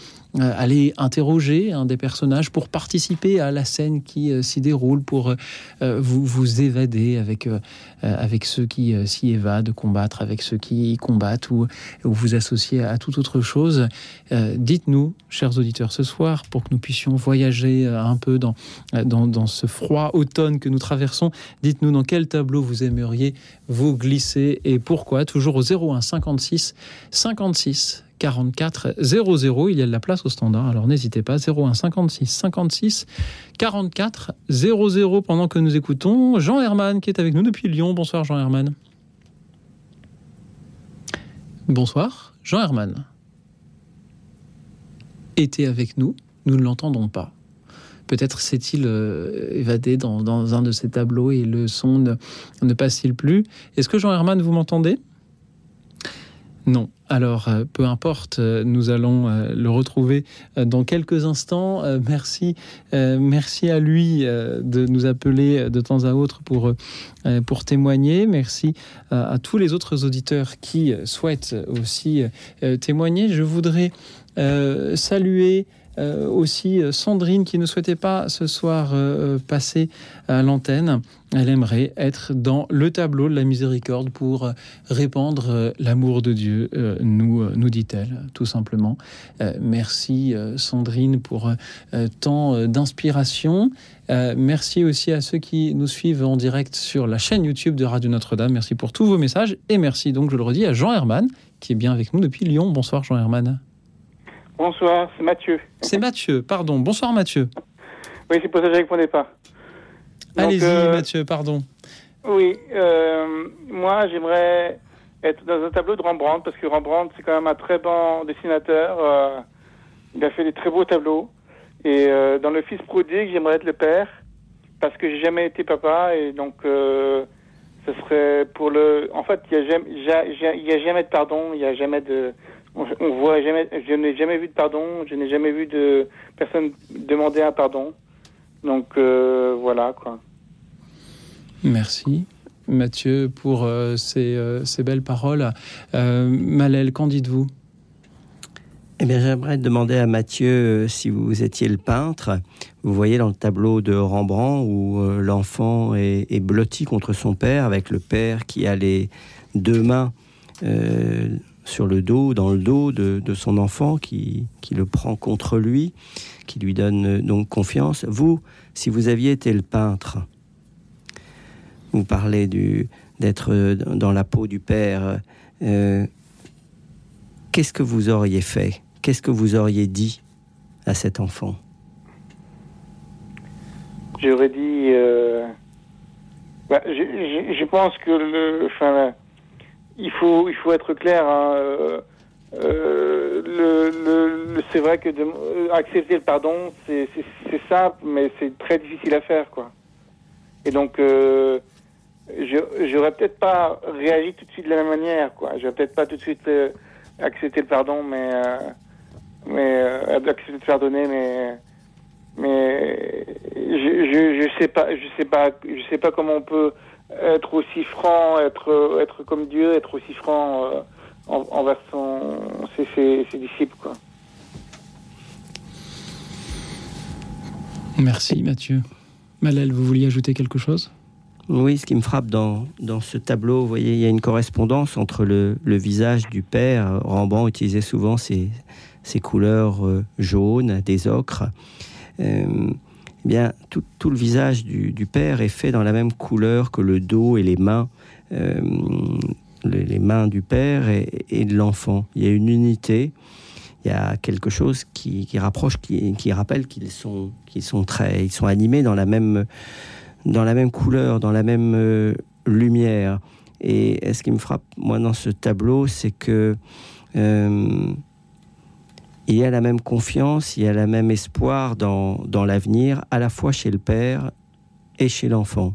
euh, aller interroger un des personnages, pour participer à la scène qui euh, s'y déroule, pour euh, vous, vous évader avec, avec ceux qui s'y évadent, combattre avec ceux qui y combattent ou, ou vous associer à toute autre chose. Dites-nous, chers auditeurs, ce soir, pour que nous puissions voyager un peu dans, dans, dans ce froid automne que nous traversons, dites-nous dans quel tableau vous aimeriez vous glisser et pourquoi. Toujours au 01 56 56 44 00. Il y a de la place au standard, alors n'hésitez pas. 01 56 56 44 00. Pendant que nous écoutons Jean Herman qui est avec nous depuis Lyon. Bonsoir Jean Herman. Bonsoir Jean Herman. Était avec nous, nous ne l'entendons pas. Peut-être s'est-il euh, évadé dans, un de ces tableaux et le son ne, ne passe-t-il plus. Est-ce que Jean Herman, vous m'entendez Non. Alors, euh, peu importe, euh, nous allons euh, le retrouver dans quelques instants. Merci, à lui de nous appeler de temps à autre pour, pour témoigner. Merci à tous les autres auditeurs qui souhaitent aussi témoigner. Je voudrais saluer euh, aussi euh, Sandrine qui ne souhaitait pas ce soir euh, passer à l'antenne. Elle aimerait être dans le tableau de la miséricorde pour répandre l'amour de Dieu, nous, nous dit-elle, tout simplement. Merci Sandrine pour tant d'inspiration. Merci aussi à ceux qui nous suivent en direct sur la chaîne YouTube de Radio Notre-Dame. Merci pour tous vos messages et merci donc, je le redis, à Jean Herman qui est bien avec nous depuis Lyon. Bonsoir Jean Herman. Bonsoir, c'est Mathieu. C'est Mathieu, pardon. Bonsoir Mathieu. Oui, c'est pour ça que je ne répondais pas. Allez-y euh, Mathieu, pardon. Oui, euh, moi j'aimerais être dans un tableau de Rembrandt parce que Rembrandt c'est quand même un très bon dessinateur. euh, il a fait des très beaux tableaux. Et dans le Fils prodigue, j'aimerais être le père parce que j'ai jamais été papa et donc ce serait pour le. En fait, il y a jamais, y a jamais de pardon, il y a jamais de. On, on voit jamais. Je n'ai jamais vu de pardon, je n'ai jamais vu de personne demander un pardon. Donc euh, voilà quoi. Merci Mathieu pour euh, ces, euh, ces belles paroles. Euh, Malel, qu'en dites-vous? Eh bien, j'aimerais demander à Mathieu si vous étiez le peintre. Vous voyez dans le tableau de Rembrandt où euh, l'enfant est, est blotti contre son père, avec le père qui a les deux mains euh, sur le dos, dans le dos de, de son enfant, qui, le prend contre lui, qui lui donne euh, donc confiance. Vous, si vous aviez été le peintre, vous parlez d'être euh, dans la peau du père. euh, Qu'est-ce que vous auriez fait? Qu'est-ce que vous auriez dit à cet enfant? J'aurais dit. bah, je, pense que le. Il faut, il faut être clair. hein, euh, euh, le, le, c'est vrai que de, euh, accepter le pardon, c'est simple, mais c'est très difficile à faire, quoi. Et donc, euh, j'aurais peut-être pas réagi tout de suite de la même manière, quoi. J'aurais peut-être pas tout de suite euh, accepté le pardon, mais mais accepté de pardonner, mais mais je, je, je sais pas, je sais pas, je sais pas comment on peut être aussi franc, être être comme Dieu, être aussi franc envers son, ses, ses, disciples. Quoi. Merci Mathieu. Malel, vous vouliez ajouter quelque chose? Oui, ce qui me frappe dans, dans ce tableau, vous voyez, il y a une correspondance entre le, le visage du père. Rembrandt utilisait souvent ces, ces couleurs euh, jaunes, des ocres. Euh, eh bien, tout, tout, le visage du, père est fait dans la même couleur que le dos et les mains. Euh, les mains du père et, de l'enfant. Il y a une unité, il y a quelque chose qui, rapproche, qui, rappelle qu'ils sont, qu'ils sont très, ils sont animés dans la même, dans la même couleur, dans la même euh, lumière. Et ce qui me frappe moi dans ce tableau, c'est que euh, il y a la même confiance, il y a la même espoir dans, dans l'avenir, à la fois chez le père et chez l'enfant.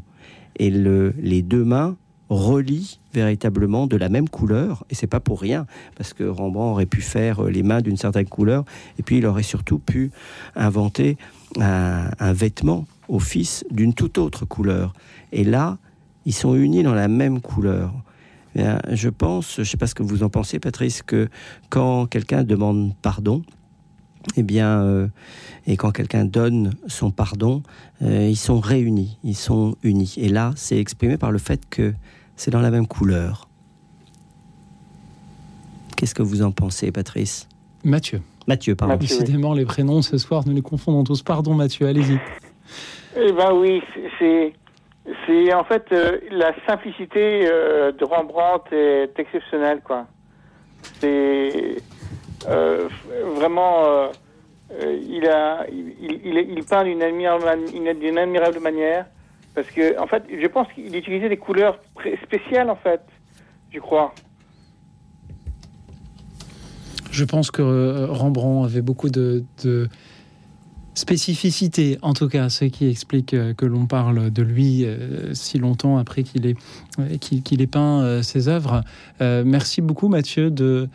Et le, les deux mains relie véritablement de la même couleur, et c'est pas pour rien, parce que Rembrandt aurait pu faire euh, les mains d'une certaine couleur, et puis il aurait surtout pu inventer un, vêtement au fils d'une toute autre couleur. Et là, ils sont unis dans la même couleur. Je pense, je ne sais pas ce que vous en pensez, Patrice, que quand quelqu'un demande pardon, eh bien, euh, et quand quelqu'un donne son pardon, euh, ils sont réunis, ils sont unis. Et là, c'est exprimé par le fait que c'est dans la même couleur. Qu'est-ce que vous en pensez, Patrice? Mathieu. Mathieu, pardon. Décidément, les prénoms ce soir, nous les confondons tous. Pardon, Mathieu, allez-y. Eh bien oui, c'est... C'est en fait euh, la simplicité euh, de Rembrandt est exceptionnelle quoi. C'est euh, vraiment il a il, il, peint d'une admirable manière parce que, en fait, je pense qu'il utilisait des couleurs spéciales, en fait, je crois. Je pense que Rembrandt avait beaucoup de, spécificité, en tout cas, ce qui explique euh, que l'on parle de lui euh, si longtemps après qu'il ait, qu'il ait peint ses œuvres. merci beaucoup, Mathieu, de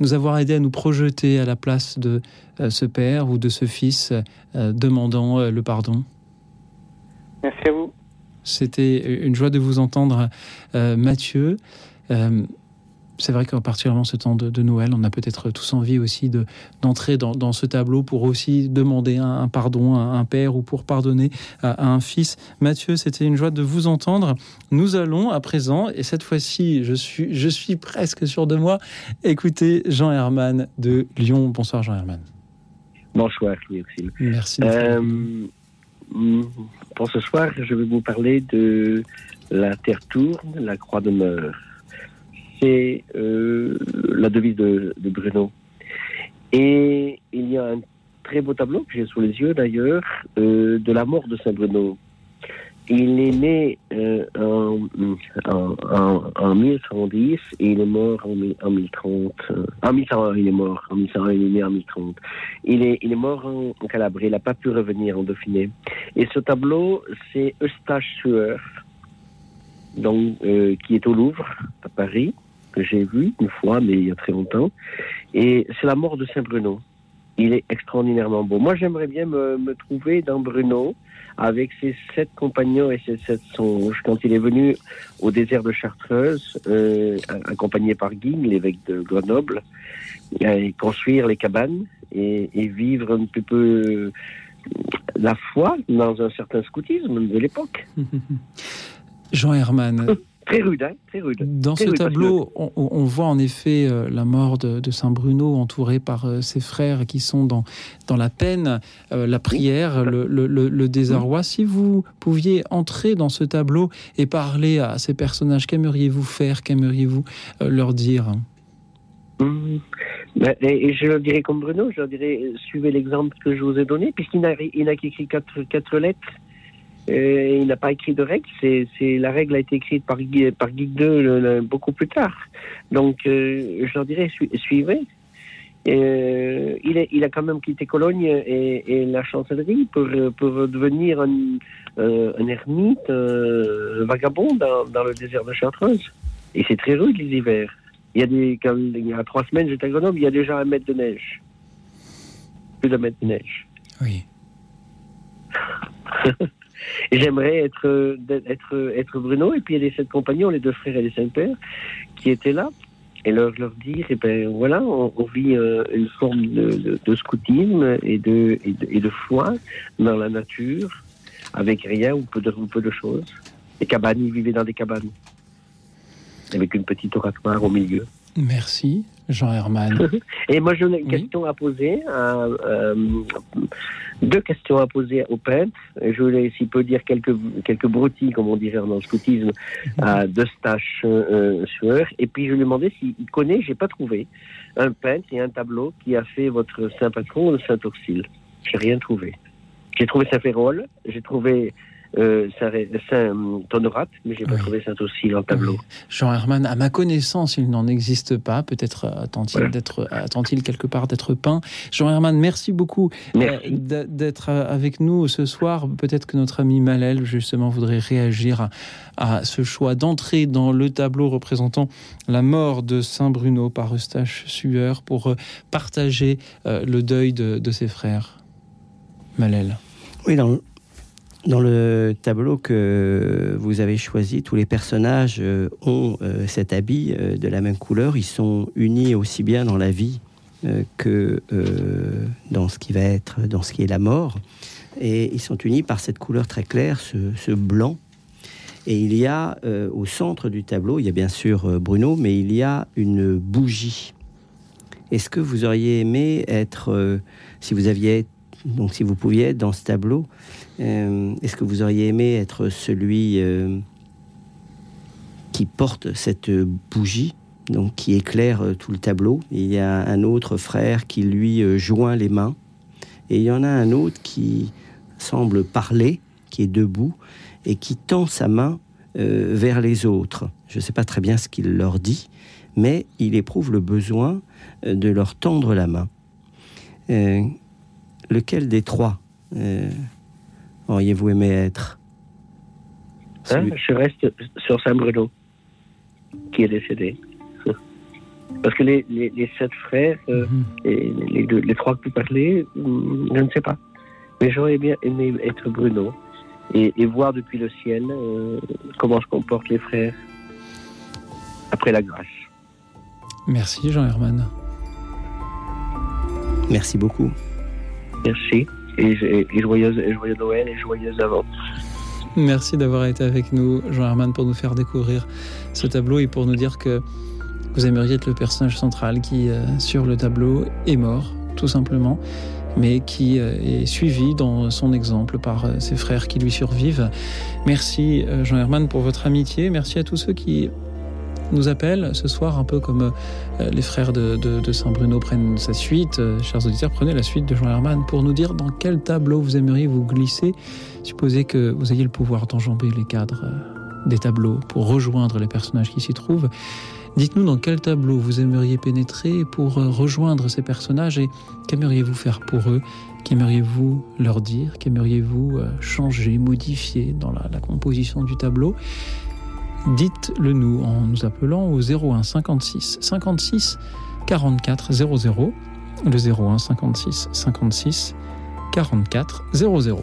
nous avoir aidé à nous projeter à la place de ce père ou de ce fils demandant le pardon. Merci à vous. C'était une joie de vous entendre, euh, Mathieu. Euh, c'est vrai partir de ce temps de, Noël, on a peut-être tous envie aussi de, d'entrer dans, ce tableau pour aussi demander un, pardon à un père ou pour pardonner à, un fils. Mathieu, c'était une joie de vous entendre. Nous allons à présent, et cette fois-ci, je suis, je suis presque sûr de moi, écouter Jean Herman de Lyon. Bonsoir Jean Herman. Bonsoir Louis Merci. Pour ce soir, je vais vous parler de La Terre tourne, la Croix demeure. C'est euh, la devise de, Bruno. Et il y a un très beau tableau que j'ai sous les yeux d'ailleurs, euh, de la mort de Saint Bruno. Il est né euh, en, en, en, 1110 et il est mort en, en 1030. en 1100, il est mort. En 1100, il est né en 1030. Il est, il est mort en, Calabrie. Il n'a pas pu revenir en Dauphiné. Et ce tableau, c'est Eustache Sueur, donc, euh, qui est au Louvre, à Paris, que j'ai vu une fois, mais il y a très longtemps. Et c'est la mort de Saint Bruno. Il est extraordinairement beau. Moi, j'aimerais bien me, me trouver dans Bruno avec ses sept compagnons et ses sept songes. Quand il est venu au désert de Chartreuse, euh, accompagné par Guigne, l'évêque de Grenoble, et construire les cabanes et, et, vivre un peu, peu la foi dans un certain scoutisme de l'époque. *laughs* Jean Herman. *laughs* Très rude, hein très rude. Dans ce tableau, on, voit en effet euh, la mort de, Saint Bruno entouré par euh, ses frères qui sont dans, dans la peine, euh, la prière, le, le, désarroi. Si vous pouviez entrer dans ce tableau et parler à ces personnages, qu'aimeriez-vous faire Qu'aimeriez-vous leur dire? Hum. ben, et je leur dirais comme Bruno, je leur dirais suivez l'exemple que je vous ai donné, puisqu'il n'a qu'écrit quatre, quatre lettres il n'a pas écrit de règle. C'est, la règle a été écrite par, par Guy II beaucoup plus tard. Donc, euh, je leur dirais, suivez, Euh, il, est, il a quand même quitté Cologne et, et la chancellerie pour, pour devenir un, euh, un ermite euh, vagabond dans, dans, le désert de Chartreuse. Et c'est très rude les hivers. Il y a des, quand, il y a trois semaines, j'étais à Grenoble, il y a déjà un mètre de neige. Plus d'un mètre de neige. Oui. *laughs* et j'aimerais être, être, être Bruno, et puis les sept compagnons, les deux frères et les cinq pères, qui étaient là, et leur, leur dire, eh ben voilà, on, vit euh, une forme de, de, et de, et de, et de foi dans la nature, avec rien ou peu de, ou peu de choses. Les cabanes, ils vivaient dans des cabanes, avec une petite oratoire au milieu. Merci, Jean Herman. *laughs* et moi, j'ai une oui. question à poser, à, euh, deux questions à poser au peintre. Je voulais, s'il peut dire quelques, quelques broutilles, comme on dirait dans le scoutisme, à Eustache euh, Sueur. Et puis, je lui demandais s'il connaît, j'ai pas trouvé, un peintre et un tableau qui a fait votre saint patron, le saint Auxile. J'ai rien trouvé. J'ai trouvé Saint-Férol, j'ai trouvé euh, Saint-Honorate, mais j'ai pas oui. trouvé Saint-Auxile en tableau. Oui. Jean Herman, à ma connaissance, il n'en existe pas. Peut-être attend-il voilà. d'être, attend-il quelque part d'être peint. Jean Herman, merci beaucoup. Euh, d'être avec nous ce soir. Peut-être que notre ami Malel, justement, voudrait réagir à, à ce choix d'entrer dans le tableau représentant la mort de Saint Bruno par Eustache Sueur pour euh, partager euh, le deuil de, de ses frères. Malel. Oui, dans, dans le tableau que vous avez choisi, tous les personnages euh, ont euh, cet habit euh, de la même couleur. Ils sont unis aussi bien dans la vie que dans ce qui va être, dans ce qui est la mort. Et ils sont unis par cette couleur très claire, ce, blanc. Et il y a au centre du tableau, il y a bien sûr Bruno, mais il y a une bougie. Est-ce que vous auriez aimé être, si vous aviez donc si vous pouviez être dans ce tableau, euh, est-ce que vous auriez aimé être celui euh, qui porte cette bougie, donc qui éclaire euh, tout le tableau? Il y a un autre frère qui lui joint les mains, et il y en a un autre qui semble parler, qui est debout, et qui tend sa main vers les autres. Je ne sais pas très bien ce qu'il leur dit, mais il éprouve le besoin de leur tendre la main. Lequel des trois auriez-vous aimé être hein, Je reste sur Saint-Bruno, qui est décédé. *laughs* Parce que les, les, les sept frères, euh, mm -hmm. et les, deux, les trois que vous parlez, je ne sais pas. Mais j'aurais bien aimé être Bruno et, et voir depuis le ciel euh, comment se comportent les frères après la grâce. Merci Jean Herman. Merci beaucoup. Merci. Et, joyeuse, Noël et joyeuse avant. Merci d'avoir été avec nous, Jean Herman, pour nous faire découvrir ce tableau et pour nous dire que vous aimeriez être le personnage central qui, euh, sur le tableau, est mort, tout simplement, mais qui euh, est suivi dans son exemple par euh, ses frères qui lui survivent. Merci, Jean Herman, pour votre amitié. Merci à tous ceux qui nous appellent ce soir, un peu comme euh, les frères de, Saint-Bruno prennent sa suite. Euh, chers auditeurs, prenez la suite de Jean Herman pour nous dire dans quel tableau vous aimeriez vous glisser. Supposez que vous ayez le pouvoir d'enjamber les cadres euh, des tableaux pour rejoindre les personnages qui s'y trouvent. Dites-nous dans quel tableau vous aimeriez pénétrer pour rejoindre ces personnages et qu'aimeriez-vous faire pour eux? Qu'aimeriez-vous leur dire? Qu'aimeriez-vous changer, modifier dans la composition du tableau? Dites-le nous en nous appelant au 01 56 56 44 00 le 01 56 56 44 00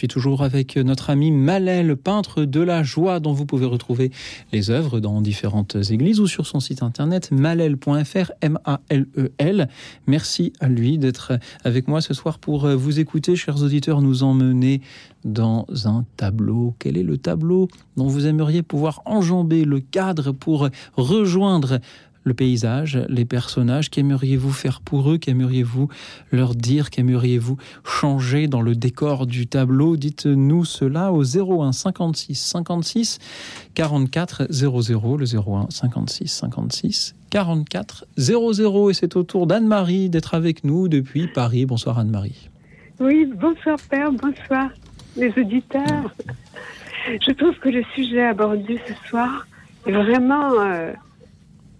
Suis toujours avec notre ami Malel, peintre de la joie, dont vous pouvez retrouver les œuvres dans différentes églises ou sur son site internet malel.fr, M-A-L-E-L. Merci à lui d'être avec moi ce soir pour vous écouter, chers auditeurs, nous emmener dans un tableau. Quel est le tableau dont vous aimeriez pouvoir enjamber le cadre pour rejoindre le paysage, les personnages, qu'aimeriez-vous faire pour eux, qu'aimeriez-vous leur dire, qu'aimeriez-vous changer dans le décor du tableau? Dites-nous cela au 01 56 56 44 00, le 01 56 56 44 00. Et c'est au tour d'Anne-Marie d'être avec nous depuis Paris. Bonsoir Anne-Marie. Oui, bonsoir Père, bonsoir les auditeurs. Je trouve que le sujet abordé ce soir est vraiment... Euh,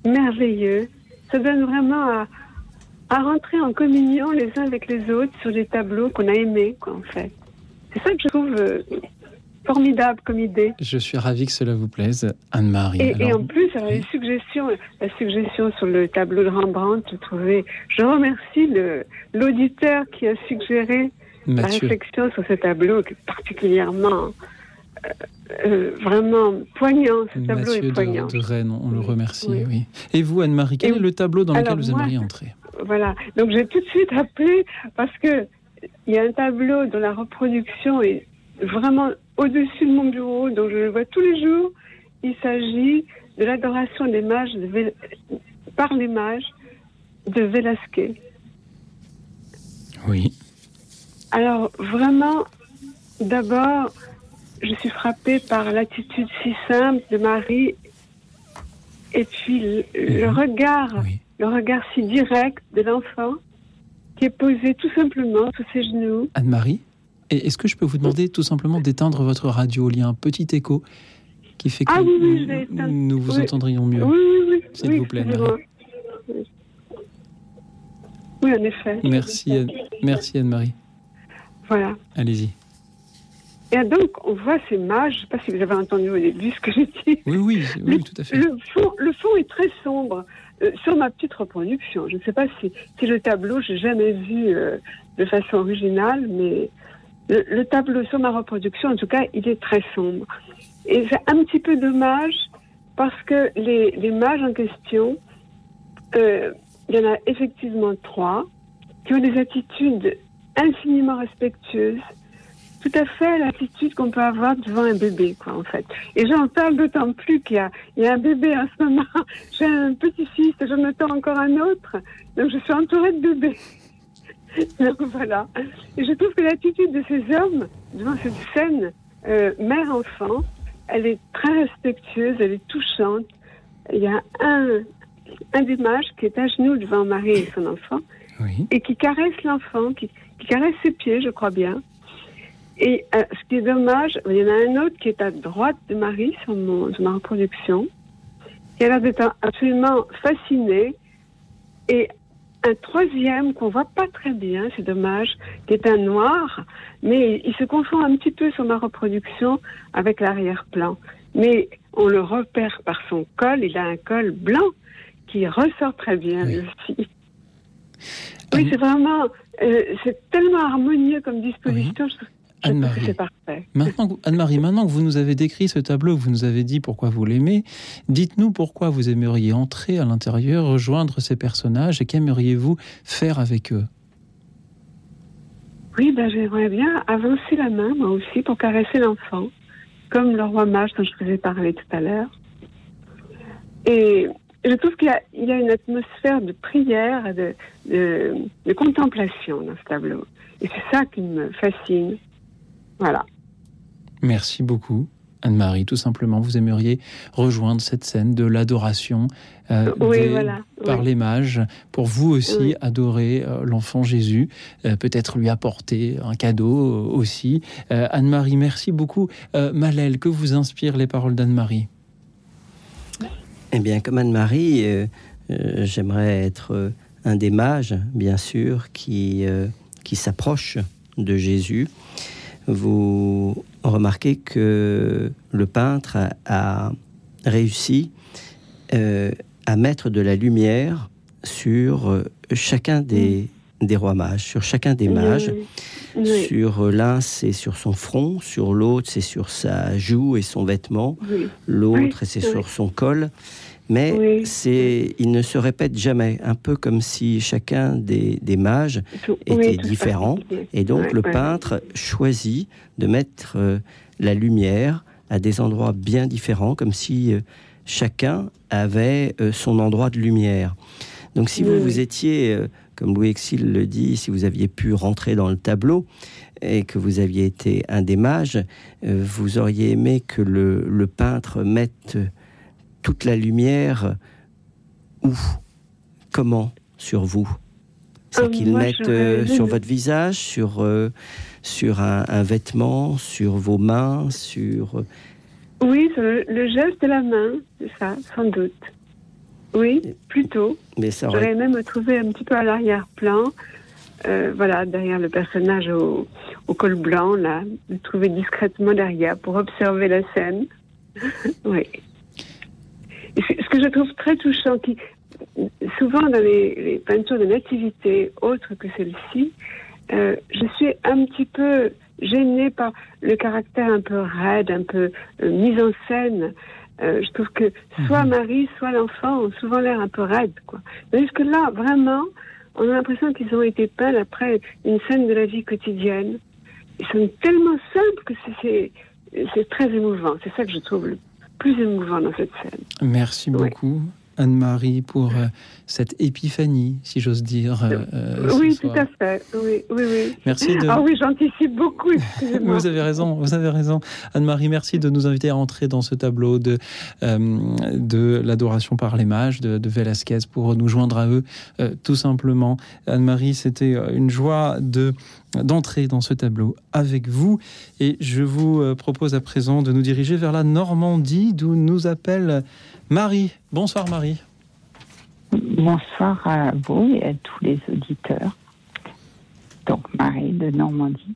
merveilleux. Ça donne vraiment à, à, rentrer en communion les uns avec les autres sur les tableaux qu'on a aimés, quoi, en fait. C'est ça que je trouve euh, formidable comme idée. Je suis ravie que cela vous plaise, Anne-Marie. Et, et, en plus, alors, les suggestions, la suggestion sur le tableau de Rembrandt, je trouvais. Je remercie l'auditeur qui a suggéré Mathieu. la réflexion sur ce tableau, qui est particulièrement. Euh, euh, vraiment poignant. Ce tableau Mathieu est poignant. De, de Rennes, on le remercie. Oui. oui. Et vous, Anne-Marie, quel Et est le tableau dans lequel vous moi, aimeriez entrer? Voilà. Donc j'ai tout de suite appelé parce que il y a un tableau dont la reproduction est vraiment au-dessus de mon bureau, donc je le vois tous les jours. Il s'agit de l'adoration des mages de Vel... par les mages de Velasquez. Oui. Alors vraiment, d'abord, je suis frappée par l'attitude si simple de Marie et puis le, le regard, oui. le regard si direct de l'enfant qui est posé tout simplement sous ses genoux. Anne-Marie, est-ce que je peux vous demander tout simplement d'éteindre votre radio? Il y a un petit écho qui fait que ah, oui, oui, nous, nous, vous entendrions mieux. Oui, oui, oui. S'il vous plaît. Oui, en effet. Merci, Anne, merci Anne-Marie. Voilà. Allez-y. Et donc, on voit ces mages, je ne sais pas si vous avez entendu au début ce que j'ai dit. Oui, oui, oui, le, tout à fait. Le fond, le fond est très sombre. Euh, sur ma petite reproduction, je ne sais pas si, si le tableau, j'ai jamais vu euh, de façon originale, mais le, le, tableau sur ma reproduction, en tout cas, il est très sombre. Et c'est un petit peu dommage parce que les, les mages en question, euh, il y en a effectivement trois qui ont des attitudes infiniment respectueuses, tout à fait l'attitude qu'on peut avoir devant un bébé, quoi, en fait. Et j'en parle d'autant plus qu'il y a, il y a un bébé en ce moment. *laughs* J'ai un petit-fils, j'en attends encore un autre. Donc je suis entourée de bébés. *laughs* Donc voilà. Et je trouve que l'attitude de ces hommes devant cette scène euh, mère-enfant, elle est très respectueuse, elle est touchante. Il y a un, un des mages qui est à genoux devant Marie et son enfant et qui caresse l'enfant, qui, qui caresse ses pieds, je crois bien. Et euh, ce qui est dommage, il y en a un autre qui est à droite de Marie sur, mon, sur ma reproduction, qui a l'air d'être absolument fasciné. Et un troisième qu'on voit pas très bien, c'est dommage, qui est un noir, mais il se confond un petit peu sur ma reproduction avec l'arrière-plan. Mais on le repère par son col, il a un col blanc qui ressort très bien Oui. aussi. Oui, c'est vraiment, euh, c'est tellement harmonieux comme disposition. Je trouve Anne-Marie. Maintenant, que- Anne-Marie, maintenant que vous nous avez décrit ce tableau, que vous nous avez dit pourquoi vous l'aimez, dites-nous pourquoi vous aimeriez entrer à l'intérieur, rejoindre ces personnages et qu'aimeriez-vous faire avec eux? Oui, ben, j'aimerais bien avancer la main, moi aussi, pour caresser l'enfant, comme le roi mage dont je vous ai parlé tout à l'heure. Et je trouve qu'il y, a- il y a une atmosphère de prière, et de, de, de contemplation dans ce tableau. Et c'est ça qui me fascine. Voilà. Merci beaucoup. Anne-Marie, tout simplement, vous aimeriez rejoindre cette scène de l'adoration euh, Oui, voilà, par oui. les mages, pour vous aussi Oui. adorer euh, l'enfant Jésus, euh, peut-être lui apporter un cadeau euh, aussi. Euh, Anne-Marie, merci beaucoup. Euh, Malel, que vous inspirent les paroles d'Anne-Marie? Eh bien, comme Anne-Marie, euh, euh, j'aimerais être euh, un des mages, bien sûr, qui, euh, qui s'approche de Jésus. Vous remarquez que le peintre a, a réussi euh, à mettre de la lumière sur euh, chacun des, des rois mages, sur chacun des mages. Oui, Sur euh, l'un, c'est sur son front, sur l'autre, c'est sur sa joue et son vêtement, oui. l'autre, Oui, c'est sur son col. Mais Oui. c'est, il ne se répète jamais, un peu comme si chacun des, des mages Tout- était oui, différent. Et donc Ouais, le ouais. peintre choisit de mettre euh, la lumière à des endroits bien différents, comme si euh, chacun avait euh, son endroit de lumière. Donc si vous Oui, vous étiez, comme Louis Exil le dit, si vous aviez pu rentrer dans le tableau et que vous aviez été un des mages, vous auriez aimé que le, le peintre mette toute la lumière où Comment sur vous? C'est Euh, qu'il moi, mette j'aurais euh, sur votre visage, sur, euh, sur un, un vêtement, sur vos mains, sur... Oui, sur le, le geste de la main, c'est ça, sans doute. Oui, plutôt. Mais ça J'aurais aurait... aimé me trouver un petit peu à l'arrière-plan, euh, voilà, derrière le personnage au, au col blanc, là, me trouver discrètement derrière pour observer la scène. *laughs* oui. Ce que je trouve très touchant, qui, souvent dans les, les peintures de nativité autres que celle-ci, euh, je suis un petit peu gênée par le caractère un peu raide, un peu euh, mis en scène. Euh, je trouve que soit Marie, soit l'enfant ont souvent l'air un peu raide, quoi. Tandis que là, vraiment, on a l'impression qu'ils ont été peints après une scène de la vie quotidienne. Ils sont tellement simples que c'est très émouvant. C'est ça que je trouve le plus émouvant dans cette scène. Merci Ouais. Anne-Marie, pour euh, cette épiphanie, si j'ose dire. euh, euh, oui, tout à fait. Oui, oui, oui. Merci de- Ah oui, j'anticipe beaucoup. Vous avez raison, vous avez raison. Anne-Marie, merci de nous inviter à entrer dans ce tableau de, euh, de l'adoration par les mages de, de Velasquez pour nous joindre à eux, tout simplement. Anne-Marie, c'était une joie de d'entrer dans ce tableau avec vous et je vous propose à présent de nous diriger vers la Normandie d'où nous appelle Marie. Bonsoir Marie. Bonsoir à vous et à tous les auditeurs. Donc Marie de Normandie.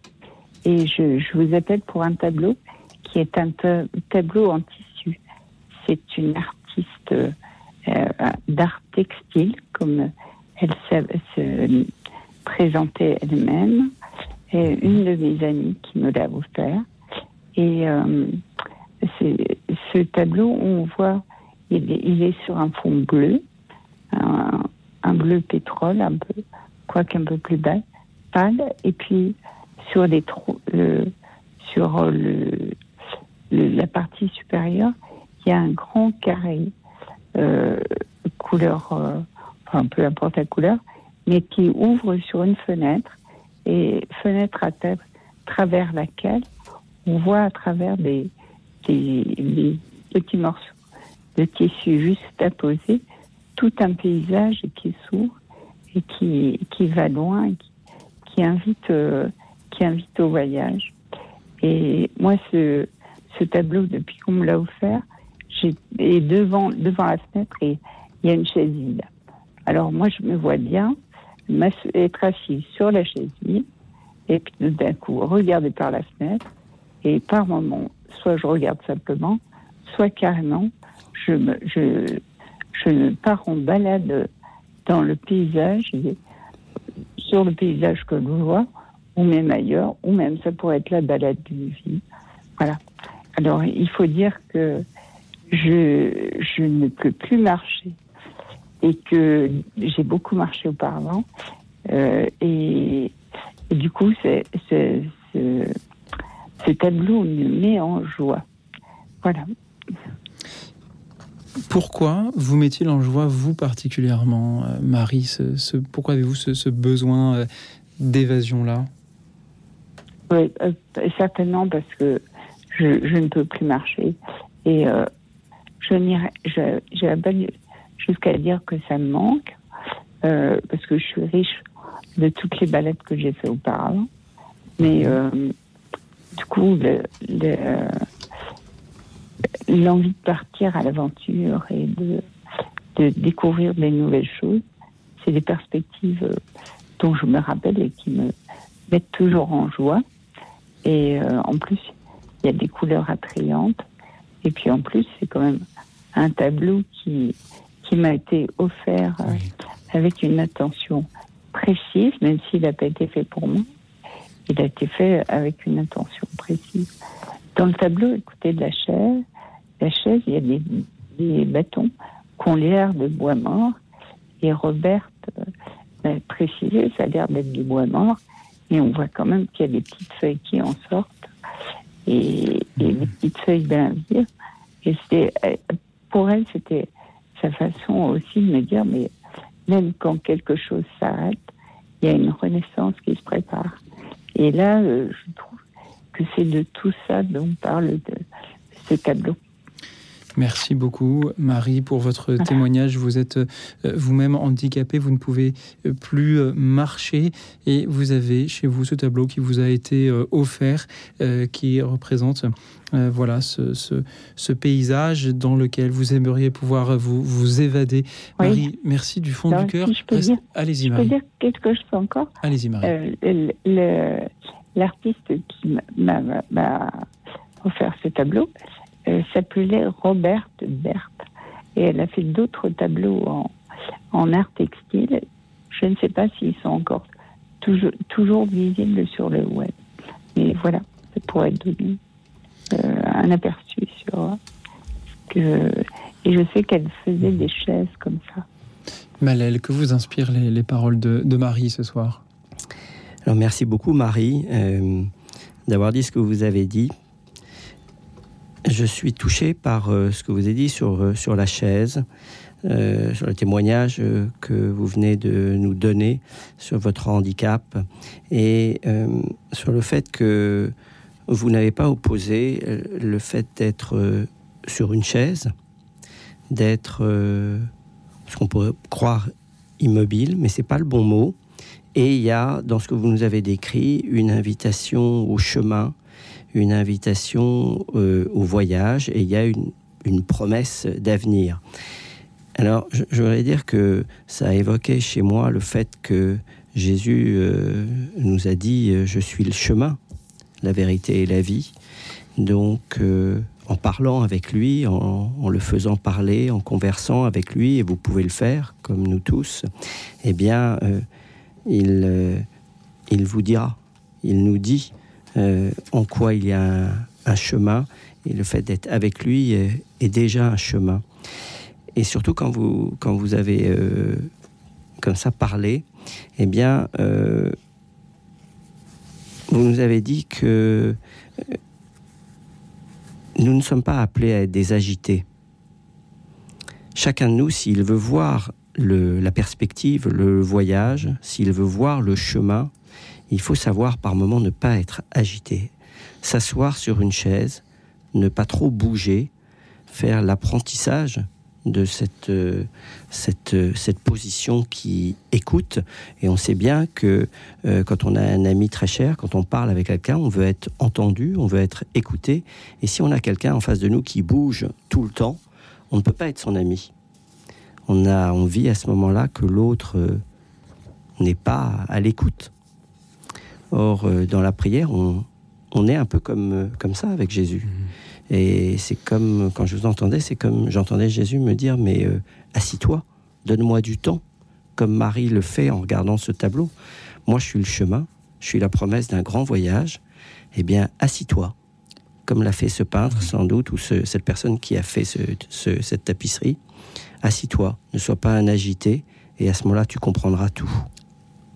Et je, vous appelle pour un tableau qui est un ta- tableau en tissu. C'est une artiste euh, d'art textile, comme elle se, se présentait elle-même. Et une de mes amies qui me l'a offert. Et euh, ce tableau, on voit, il est, sur un fond bleu un, bleu pétrole, un peu, quoique un peu plus bas, pâle, et puis sur la partie supérieure, il y a un grand carré, euh, couleur, euh, enfin peu importe la couleur, mais qui ouvre sur une fenêtre, et fenêtre à travers laquelle on voit à travers des, petits morceaux de tissu juste poser tout un paysage qui s'ouvre et qui, qui va loin, qui, invite, euh, qui invite au voyage. Et moi, ce, ce tableau, depuis qu'on me l'a offert, et devant, devant la fenêtre, et il y a une chaise vide. Alors moi, je me vois bien être assise sur la chaise vide, et puis d'un coup, regarder par la fenêtre, et par moment, soit je regarde simplement, soit carrément, je, pars en balade dans le paysage, sur le paysage que je vois, ou même ailleurs, ou même ça pourrait être la balade d'une vie. Voilà. Alors, il faut dire que je, ne peux plus marcher et que j'ai beaucoup marché auparavant. Euh, et, du coup, c'est, ce, ce tableau me met en joie. Voilà. Pourquoi vous met-il en joie, vous particulièrement, euh, Marie ce, Pourquoi avez-vous ce, besoin euh, d'évasion-là? Oui, certainement parce que je, je, ne peux plus marcher. Et euh, je n'irai, pas jusqu'à dire que ça me manque, euh, parce que je suis riche de toutes les balades que j'ai fait auparavant. Mais euh, du coup, le, l'envie de partir à l'aventure et de, de découvrir des nouvelles choses, c'est des perspectives dont je me rappelle et qui me mettent toujours en joie. Et en plus, il y a des couleurs attrayantes. Et puis en plus, c'est quand même un tableau qui, qui m'a été offert euh, avec une attention précise, même s'il n'a pas été fait pour moi. Il a été fait avec une attention précise. Dans le tableau, écoutez, de la chaise, la chaise, il y a des, des bâtons qui ont l'air de bois mort. Et Robert euh, a précisé, ça a l'air d'être du bois mort. Et on voit quand même qu'il y a des petites feuilles qui en sortent et, et des petites feuilles d'un Et c'était, euh, pour elle, c'était sa façon aussi de me dire, mais même quand quelque chose s'arrête, il y a une renaissance qui se prépare. Et là, euh, je trouve que c'est de tout ça dont parle de ce tableau. Merci beaucoup, Marie, pour votre témoignage. Vous êtes euh, vous-même handicapée, vous ne pouvez euh, plus euh, marcher et vous avez chez vous ce tableau qui vous a été offert, qui représente voilà ce, ce, paysage dans lequel vous aimeriez pouvoir vous, vous évader. Marie, merci du fond du cœur. Allez-y, Marie. Je peux dire quelque chose encore Allez-y, Marie. L'artiste qui m'a offert ce tableau, s'appelait Roberte Berthe. Et elle a fait d'autres tableaux en, en, art textile. Je ne sais pas s'ils sont encore toujours, toujours visibles sur le web. Mais voilà, ça pourrait donner euh, un aperçu sur que. Et je sais qu'elle faisait des chaises comme ça. Malel, que vous inspirent les, les paroles de, de, Marie ce soir? Alors merci beaucoup Marie euh, d'avoir dit ce que vous avez dit je suis touché par euh, ce que vous avez dit sur, euh, sur la chaise, euh, sur le témoignage que vous venez de nous donner sur votre handicap et sur le fait que vous n'avez pas opposé le fait d'être sur une chaise, d'être ce qu'on pourrait croire immobile, mais c'est pas le bon mot. Et il y a dans ce que vous nous avez décrit une invitation au chemin, une invitation euh, au voyage et il y a une, promesse d'avenir. Alors, je, voudrais dire que ça a évoqué chez moi le fait que Jésus euh, nous a dit euh, Je suis le chemin, la vérité et la vie. Donc, en parlant avec lui, en, en, le faisant parler, en conversant avec lui, et vous pouvez le faire, comme nous tous, eh bien, il, il vous dira, il nous dit euh, en quoi il y a un, chemin, et le fait d'être avec lui est, déjà un chemin. Et surtout quand vous, quand vous avez euh, comme ça parlé, eh bien, euh, vous nous avez dit que nous ne sommes pas appelés à être des agités. Chacun de nous, s'il veut voir le, la perspective, le voyage, s'il veut voir le chemin, il faut savoir par moment ne pas être agité. S'asseoir sur une chaise, ne pas trop bouger, faire l'apprentissage de cette, euh, cette, euh, cette position qui écoute. Et on sait bien que euh, quand on a un ami très cher, quand on parle avec quelqu'un, on veut être entendu, on veut être écouté. Et si on a quelqu'un en face de nous qui bouge tout le temps, on ne peut pas être son ami. On a envie à ce moment-là que l'autre n'est pas à l'écoute. Or, dans la prière, on, on est un peu comme, comme ça avec Jésus. Et c'est comme, quand je vous entendais, c'est comme j'entendais Jésus me dire, mais euh, assis-toi, donne-moi du temps, comme Marie le fait en regardant ce tableau. Moi, je suis le chemin, je suis la promesse d'un grand voyage. Eh bien, assis-toi, comme l'a fait ce peintre, sans doute, ou ce, cette personne qui a fait ce, ce, cette tapisserie. Assis-toi, ne sois pas un agité, et à ce moment-là, tu comprendras tout.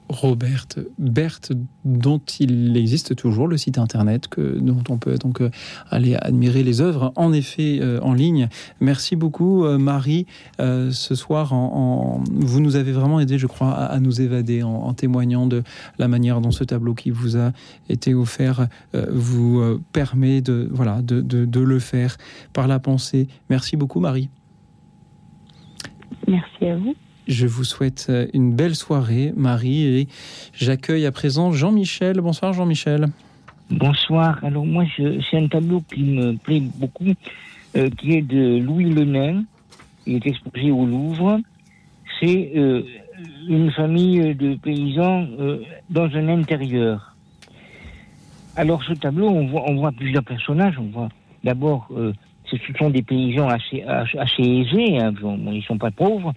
Robert Berthe, dont il existe toujours le site internet, que, dont on peut donc euh, aller admirer les œuvres, en effet, euh, en ligne. Merci beaucoup, euh, Marie. Ce soir, vous nous avez vraiment aidé, je crois, à, nous évader en, témoignant de la manière dont ce tableau qui vous a été offert vous permet de, voilà, de, de le faire par la pensée. Merci beaucoup, Marie. Merci à vous. Je vous souhaite euh, une belle soirée, Marie, et j'accueille à présent Jean-Michel. Bonsoir, Jean-Michel. Bonsoir. Alors moi, c'est un tableau qui me plaît beaucoup, euh, qui est de Louis Lenain. Il est exposé au Louvre. C'est euh, une famille de paysans dans un intérieur. Alors ce tableau, on voit, plusieurs personnages. On voit d'abord, ce sont des paysans assez, aisés, hein, ils sont pas pauvres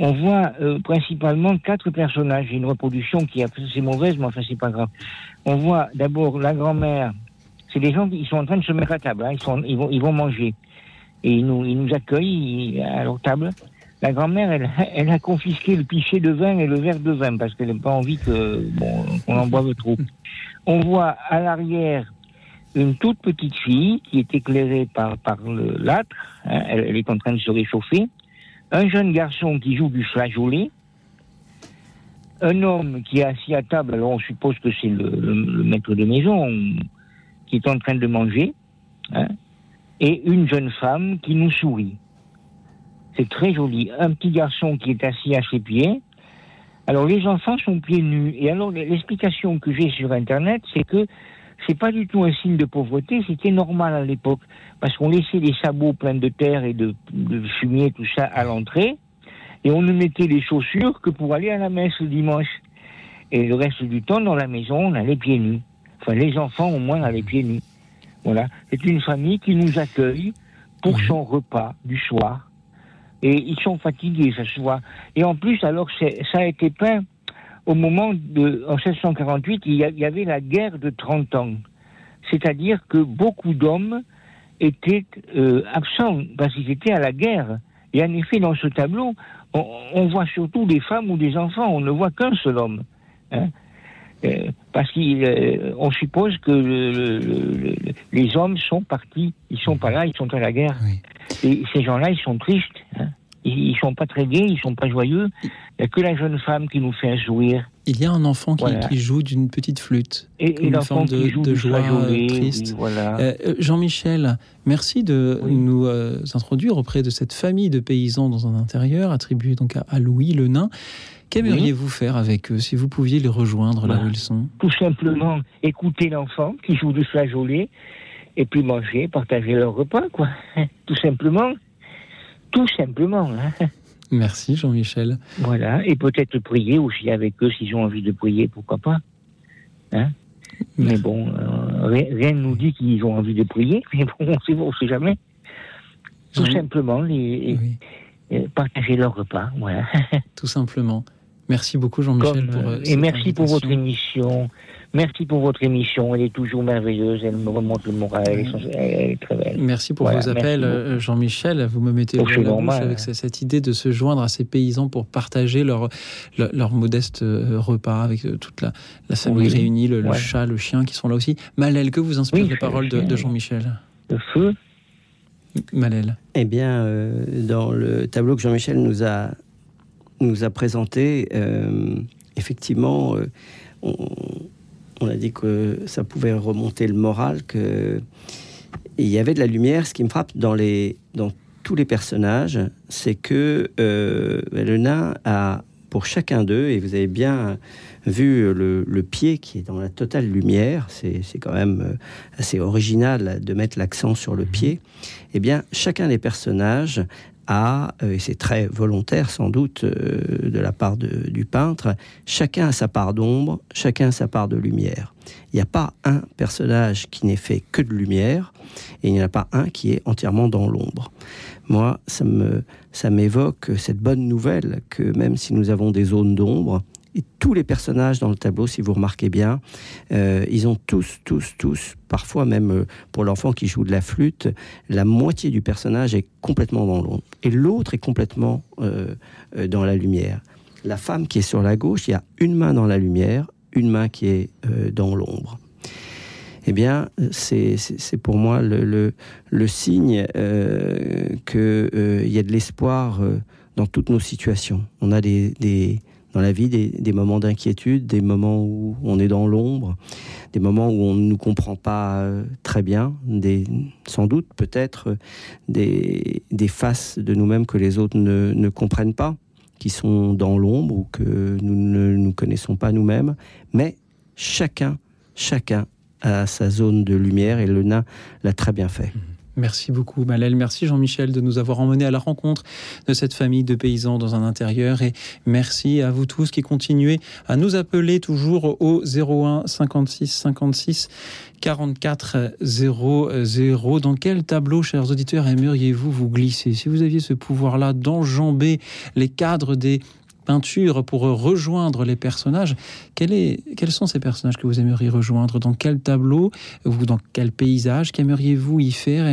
on voit euh, principalement quatre personnages. Une reproduction qui est assez mauvaise, mais enfin, c'est pas grave. On voit d'abord la grand-mère. C'est des gens qui sont en train de se mettre à table. Hein. Ils, sont, ils, vont, ils vont manger. Et ils nous, ils nous accueillent à leur table. La grand-mère, elle, *laughs* elle, a confisqué le pichet de vin et le verre de vin parce qu'elle n'a pas envie que bon, qu'on en boive trop. On voit à l'arrière une toute petite fille qui est éclairée par, par le l'âtre. Hein. Elle, elle est en train de se réchauffer un jeune garçon qui joue du flageolet, un homme qui est assis à table, alors on suppose que c'est le, maître de maison qui est en train de manger, hein, et une jeune femme qui nous sourit. C'est très joli. Un petit garçon qui est assis à ses pieds. Alors les enfants sont pieds nus. Et alors l'explication que j'ai sur Internet, c'est que c'est pas du tout un signe de pauvreté, c'était normal à l'époque, parce qu'on laissait les sabots pleins de terre et de, de fumier, tout ça, à l'entrée, et on ne mettait les chaussures que pour aller à la messe le dimanche. Et le reste du temps, dans la maison, on allait pieds nus. Enfin, les enfants, au moins, allaient pieds nus. Voilà. C'est une famille qui nous accueille pour son repas du soir. Et ils sont fatigués, ça se voit. Et en plus, alors, ça a été peint au moment de, en 1648, il y avait la guerre de 30 ans. C'est-à-dire que beaucoup d'hommes étaient euh, absents parce qu'ils étaient à la guerre. Et en effet, dans ce tableau, on, on voit surtout des femmes ou des enfants. On ne voit qu'un seul homme. Hein euh, parce qu'on euh, suppose que le, le, le, les hommes sont partis, ils sont pas là, ils sont à la guerre. Oui. Et ces gens-là, ils sont tristes. Hein ils sont pas très gais, ils sont pas joyeux. Il n'y a que la jeune femme qui nous fait un sourire. Il y a un enfant qui, voilà. qui joue d'une petite flûte. Et, et l'enfant de, qui joue de joie triste. Voilà. euh, Jean-Michel, merci de oui. nous euh, introduire auprès de cette famille de paysans dans un intérieur, attribuée donc à, à Louis le Nain. Qu'aimeriez-vous oui. faire avec eux si vous pouviez les rejoindre bah, là où ils sont? Tout simplement écouter l'enfant qui joue du flageolet et puis manger, partager leur repas, quoi. *laughs* Tout simplement. Tout simplement. Hein. Merci Jean-Michel. Voilà, et peut-être prier aussi avec eux s'ils ont envie de prier, pourquoi pas. Hein mais bon, euh, rien ne nous dit qu'ils ont envie de prier, *laughs* mais bon, on on sait jamais. Tout oui. simplement, les, oui. les, partager leur repas, voilà. *laughs* Tout simplement. Merci beaucoup Jean-Michel. Pour, euh, et merci pour votre émission. Merci pour votre émission. Elle est toujours merveilleuse. Elle me remonte le moral. Elle est, elle est très belle. Merci pour voilà, vos appels, euh, Jean-Michel. Vous me mettez le la bouche avec cette idée de se joindre à ces paysans pour partager leur, leur, leur modeste euh, repas avec toute la, la famille oui. réunie, le, ouais. le, chat, le chien qui sont là aussi. Malel, que vous inspire oui, les paroles de, de Jean-Michel feu. Malel. Eh bien, euh, dans le tableau que Jean-Michel nous a, nous a présenté, euh, effectivement, euh, on, on, a dit que ça pouvait remonter le moral, que il y avait de la lumière. Ce qui me frappe dans, les, dans tous les personnages, c'est que le nain a, pour chacun d'eux, et vous avez bien vu le, le, pied qui est dans la totale lumière, c'est quand même euh, assez original de mettre l'accent sur le pied, eh bien, chacun des personnages euh, et c'est très volontaire sans doute euh, de la part du peintre, chacun a sa part d'ombre, chacun a sa part de lumière. Il n'y a pas un personnage qui n'est fait que de lumière, et il n'y en a pas un qui est entièrement dans l'ombre. Moi, ça ça m'évoque cette bonne nouvelle que même si nous avons des zones d'ombre, tous les personnages dans le tableau, si vous remarquez bien, euh, ils ont tous, tous, tous, parfois même euh, pour l'enfant qui joue de la flûte, la moitié du personnage est complètement dans l'ombre et l'autre est complètement euh, dans la lumière. La femme qui est sur la gauche, il y a une main dans la lumière, une main qui est dans l'ombre. Eh bien, c'est pour moi le, signe qu'il y a de l'espoir dans toutes nos situations. On a des dans la vie des, moments d'inquiétude, des moments où on est dans l'ombre, des moments où on ne nous comprend pas euh, très bien, des, sans doute peut-être des, des faces de nous-mêmes que les autres ne, ne comprennent pas, qui sont dans l'ombre ou que nous ne nous connaissons pas nous-mêmes, mais chacun, chacun a sa zone de lumière et le nain l'a très bien fait. Merci beaucoup Malel, merci Jean-Michel de nous avoir emmenés à la rencontre de cette famille de paysans dans un intérieur. Et merci à vous tous qui continuez à nous appeler toujours au 01 56 56 44 00. Dans quel tableau, chers auditeurs, aimeriez-vous vous glisser? Si vous aviez ce pouvoir-là d'enjamber les cadres des peinture pour rejoindre les personnages. Quels sont ces personnages que vous aimeriez rejoindre? Dans quel tableau ou dans quel paysage Qu'aimeriez-vous y faire?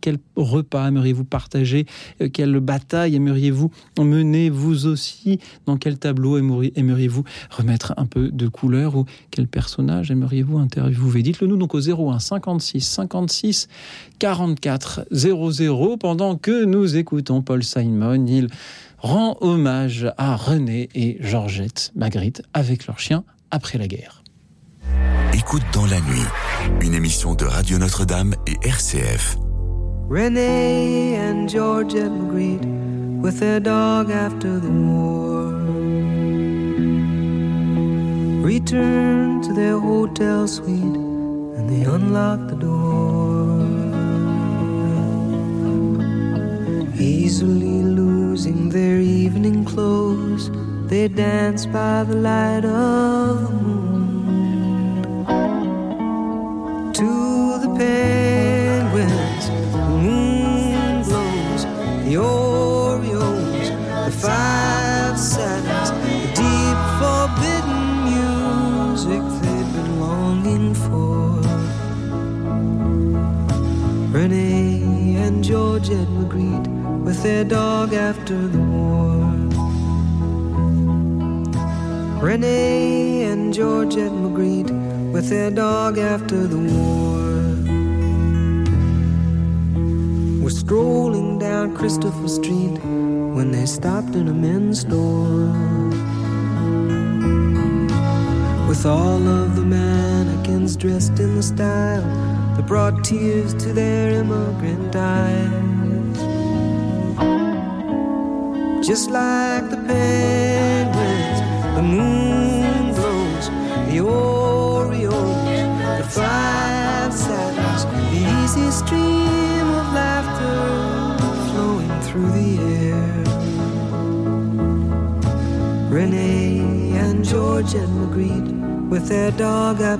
Quel repas aimeriez-vous partager? Quelle bataille aimeriez-vous mener vous aussi? Dans quel tableau aimeriez-vous remettre un peu de couleur Ou quel personnage aimeriez-vous interviewer? Dites-le nous donc au 01 56 56 44 00 pendant que nous écoutons Paul Simon. Il rend hommage à René et Georgette Magritte avec leur chien après la guerre. Écoute dans la nuit, une émission de Radio Notre-Dame et RCF. René and Georgette Magritte with their dog after the war. Return to their hotel suite and they unlock the door. Easily losing their evening clothes, they dance by the light of the moon. To the penguins, the moon glows, the Oreos, the five satins, the deep forbidden music they've been longing for. Renee and Georgette Magritte with their dog after the war. Renee and Georgette Magritte with their dog after the war. Were strolling down Christopher Street when they stopped in a men's store. With all of the mannequins dressed in the style that brought tears to their immigrant eyes. Just like the penguins, the moon glows, the Oreos, the five satins, the easy stream of laughter flowing through the air. Renee and Georgette Magritte with their dog la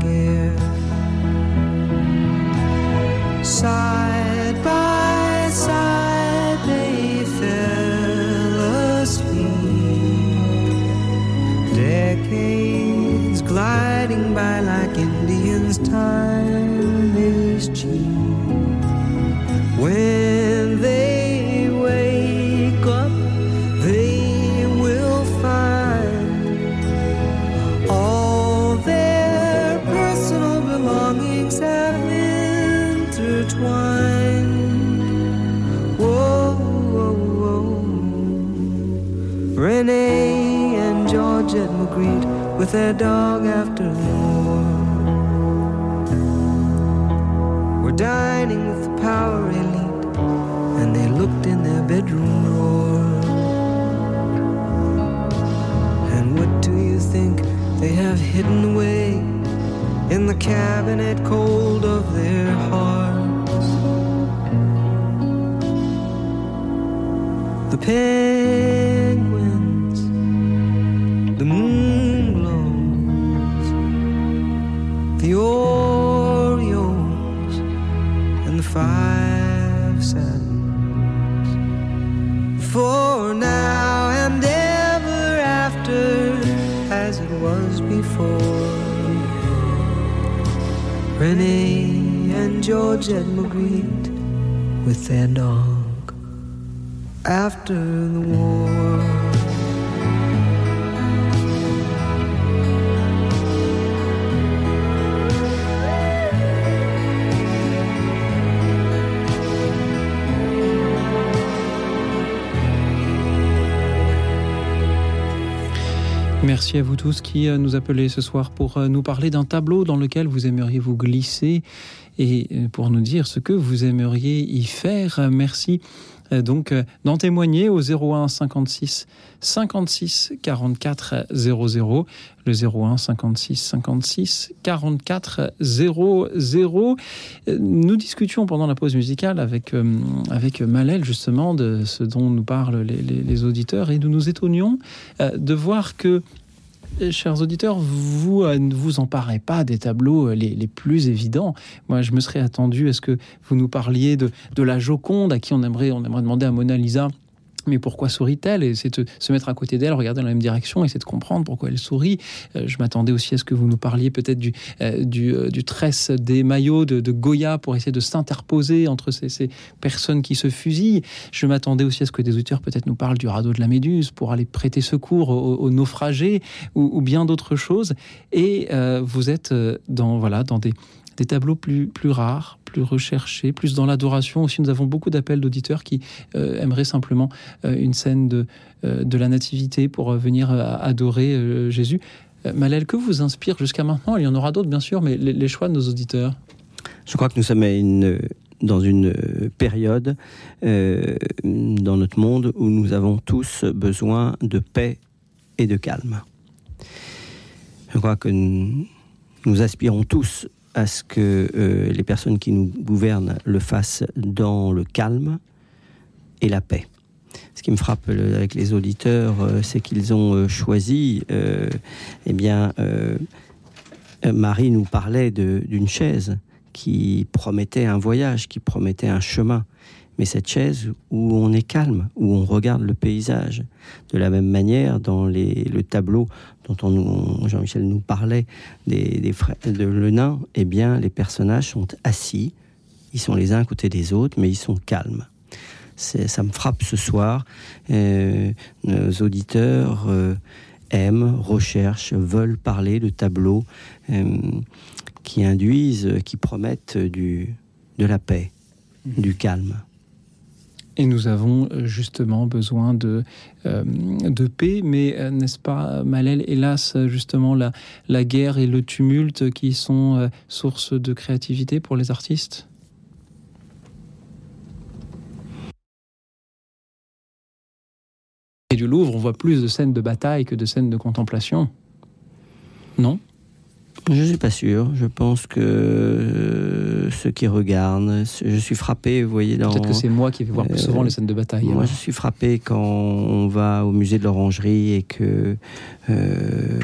guerre. Side by by like Indians. Time is cheap. When they wake up, they will find all their personal belongings have intertwined. Whoa. Renee and Georgette Magritte with their dog after them. Were dining with the power elite, and they looked in their bedroom drawer. And what do you think they have hidden away in the cabinet cold of their hearts? The penguins, Renee and Georgette Magritte with their dog after the war. Merci à vous tous qui euh, nous appelez ce soir pour euh, nous parler d'un tableau dans lequel vous aimeriez vous glisser et euh, pour nous dire ce que vous aimeriez y faire. Merci donc d'en témoigner au 01 56 56 44 00 le 01 56 56 44 00 nous discutions pendant la pause musicale avec avec Malel justement de ce dont nous parlent les auditeurs et nous nous étonnions de voir que chers auditeurs, vous ne vous emparez pas des tableaux les, les, plus évidents. Moi, je me serais attendu à ce que vous nous parliez de, de la Joconde, à qui on aimerait, on aimerait demander à Mona Lisa mais pourquoi sourit-elle? Et c'est de se mettre à côté d'elle, regarder dans la même direction, essayer de comprendre pourquoi elle sourit. Euh, je m'attendais aussi à ce que vous nous parliez peut-être du, euh, euh, du, tresse des maillots de, Goya pour essayer de s'interposer entre ces, ces, personnes qui se fusillent. Je m'attendais aussi à ce que des auteurs peut-être nous parlent du radeau de la Méduse pour aller prêter secours aux, naufragés ou, ou bien d'autres choses. Et vous êtes dans, voilà, dans des des tableaux plus, plus rares, plus recherchés, plus dans l'adoration. Aussi, nous avons beaucoup d'appels d'auditeurs qui euh, aimeraient simplement euh, une scène de, euh, de la nativité pour venir adorer Jésus. Malel, que vous inspire jusqu'à maintenant? Il y en aura d'autres, bien sûr, mais les, choix de nos auditeurs Je crois que nous sommes dans une période dans notre monde où nous avons tous besoin de paix et de calme. Je crois que nous aspirons tous à ce que euh, les personnes qui nous gouvernent le fassent dans le calme et la paix. Ce qui me frappe avec les auditeurs, euh, c'est qu'ils ont euh, choisi, eh bien, Marie nous parlait d'une chaise qui promettait un voyage, qui promettait un chemin mais cette chaise où on est calme, où on regarde le paysage. De la même manière, dans le tableau dont on, Jean-Michel nous parlait de le nain, eh bien, les personnages sont assis, ils sont les uns à côté des autres, mais ils sont calmes. Ça me frappe ce soir. Euh, nos auditeurs euh, aiment, recherchent, veulent parler de tableaux euh, qui induisent, qui promettent de la paix, du calme. Et nous avons euh, justement besoin de, euh, de paix, mais euh, n'est-ce pas, Malel, hélas, justement, la, la guerre et le tumulte qui sont source de créativité pour les artistes? Et du Louvre, on voit plus de scènes de bataille que de scènes de contemplation. Non? Je ne suis pas sûr. Je pense que euh, ceux qui regardent, je suis frappé, vous voyez, dans... Peut-être que c'est moi qui vais voir plus souvent euh, les scènes de bataille. Moi, alors. je suis frappé quand on va au musée de l'Orangerie et que euh,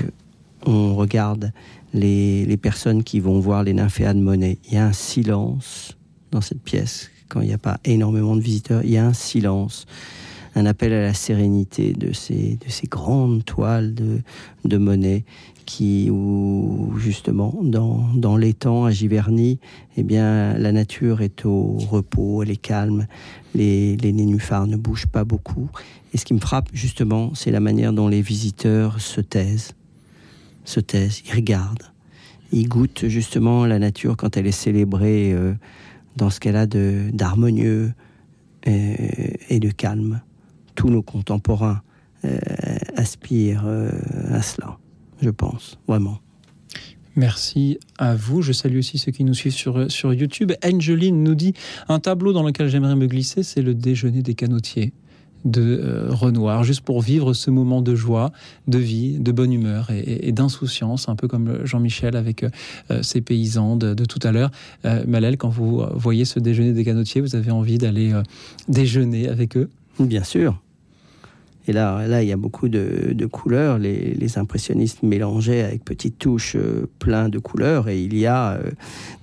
on regarde les, les, personnes qui vont voir les nymphéas de Monet. Il y a un silence dans cette pièce. Quand il n'y a pas énormément de visiteurs, il y a un silence un appel à la sérénité de ces, de ces grandes toiles de, de Monet qui, justement, dans, dans temps à Giverny, eh bien, la nature est au repos, elle est calme, les, les nénuphars ne bougent pas beaucoup. Et ce qui me frappe, justement, c'est la manière dont les visiteurs se taisent, se taisent, ils regardent, ils goûtent justement la nature quand elle est célébrée euh, dans ce qu'elle a d'harmonieux et, et de calme. Tous nos contemporains aspire à cela, je pense, vraiment. Merci à vous. Je salue aussi ceux qui nous suivent sur, sur YouTube. Angeline nous dit un tableau dans lequel j'aimerais me glisser, c'est le déjeuner des canotiers de euh, Renoir, juste pour vivre ce moment de joie, de vie, de bonne humeur et, d'insouciance, un peu comme Jean-Michel avec euh, ses paysans de, tout à l'heure. Euh, Malel, quand vous voyez ce déjeuner des canotiers, vous avez envie d'aller déjeuner avec eux? Bien sûr. Et là, là, il y a beaucoup de, couleurs. Les, impressionnistes mélangeaient avec petites touches euh, plein de couleurs. Et il y a, euh,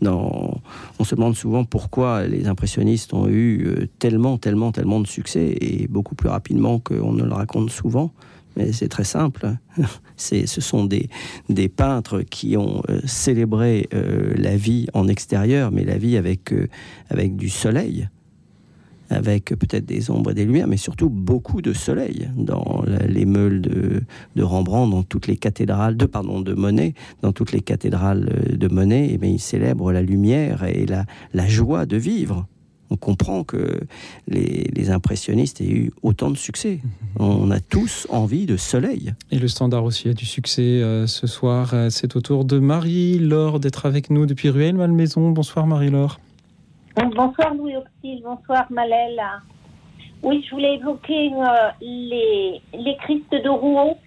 on se demande souvent pourquoi les impressionnistes ont eu euh, tellement, tellement, tellement de succès et beaucoup plus rapidement qu'on ne le raconte souvent. Mais c'est très simple. *laughs* Ce sont des, des peintres qui ont célébré la vie en extérieur, mais la vie avec, avec du soleil avec peut-être des ombres et des lumières, mais surtout beaucoup de soleil dans les meules de, de, Rembrandt, dans toutes les cathédrales, de pardon, de Monet, dans toutes les cathédrales de Monet, et eh bien, il célèbre la lumière et la, la joie de vivre. On comprend que les, les, impressionnistes aient eu autant de succès. On a tous envie de soleil. Et le standard aussi a du succès euh, ce soir. Euh, c'est au tour de Marie-Laure d'être avec nous depuis Ruelle Malmaison. Bonsoir Marie-Laure. Bonsoir Louis Auxil, bonsoir Malel. Oui, je voulais évoquer euh, les, les Christ de Rouen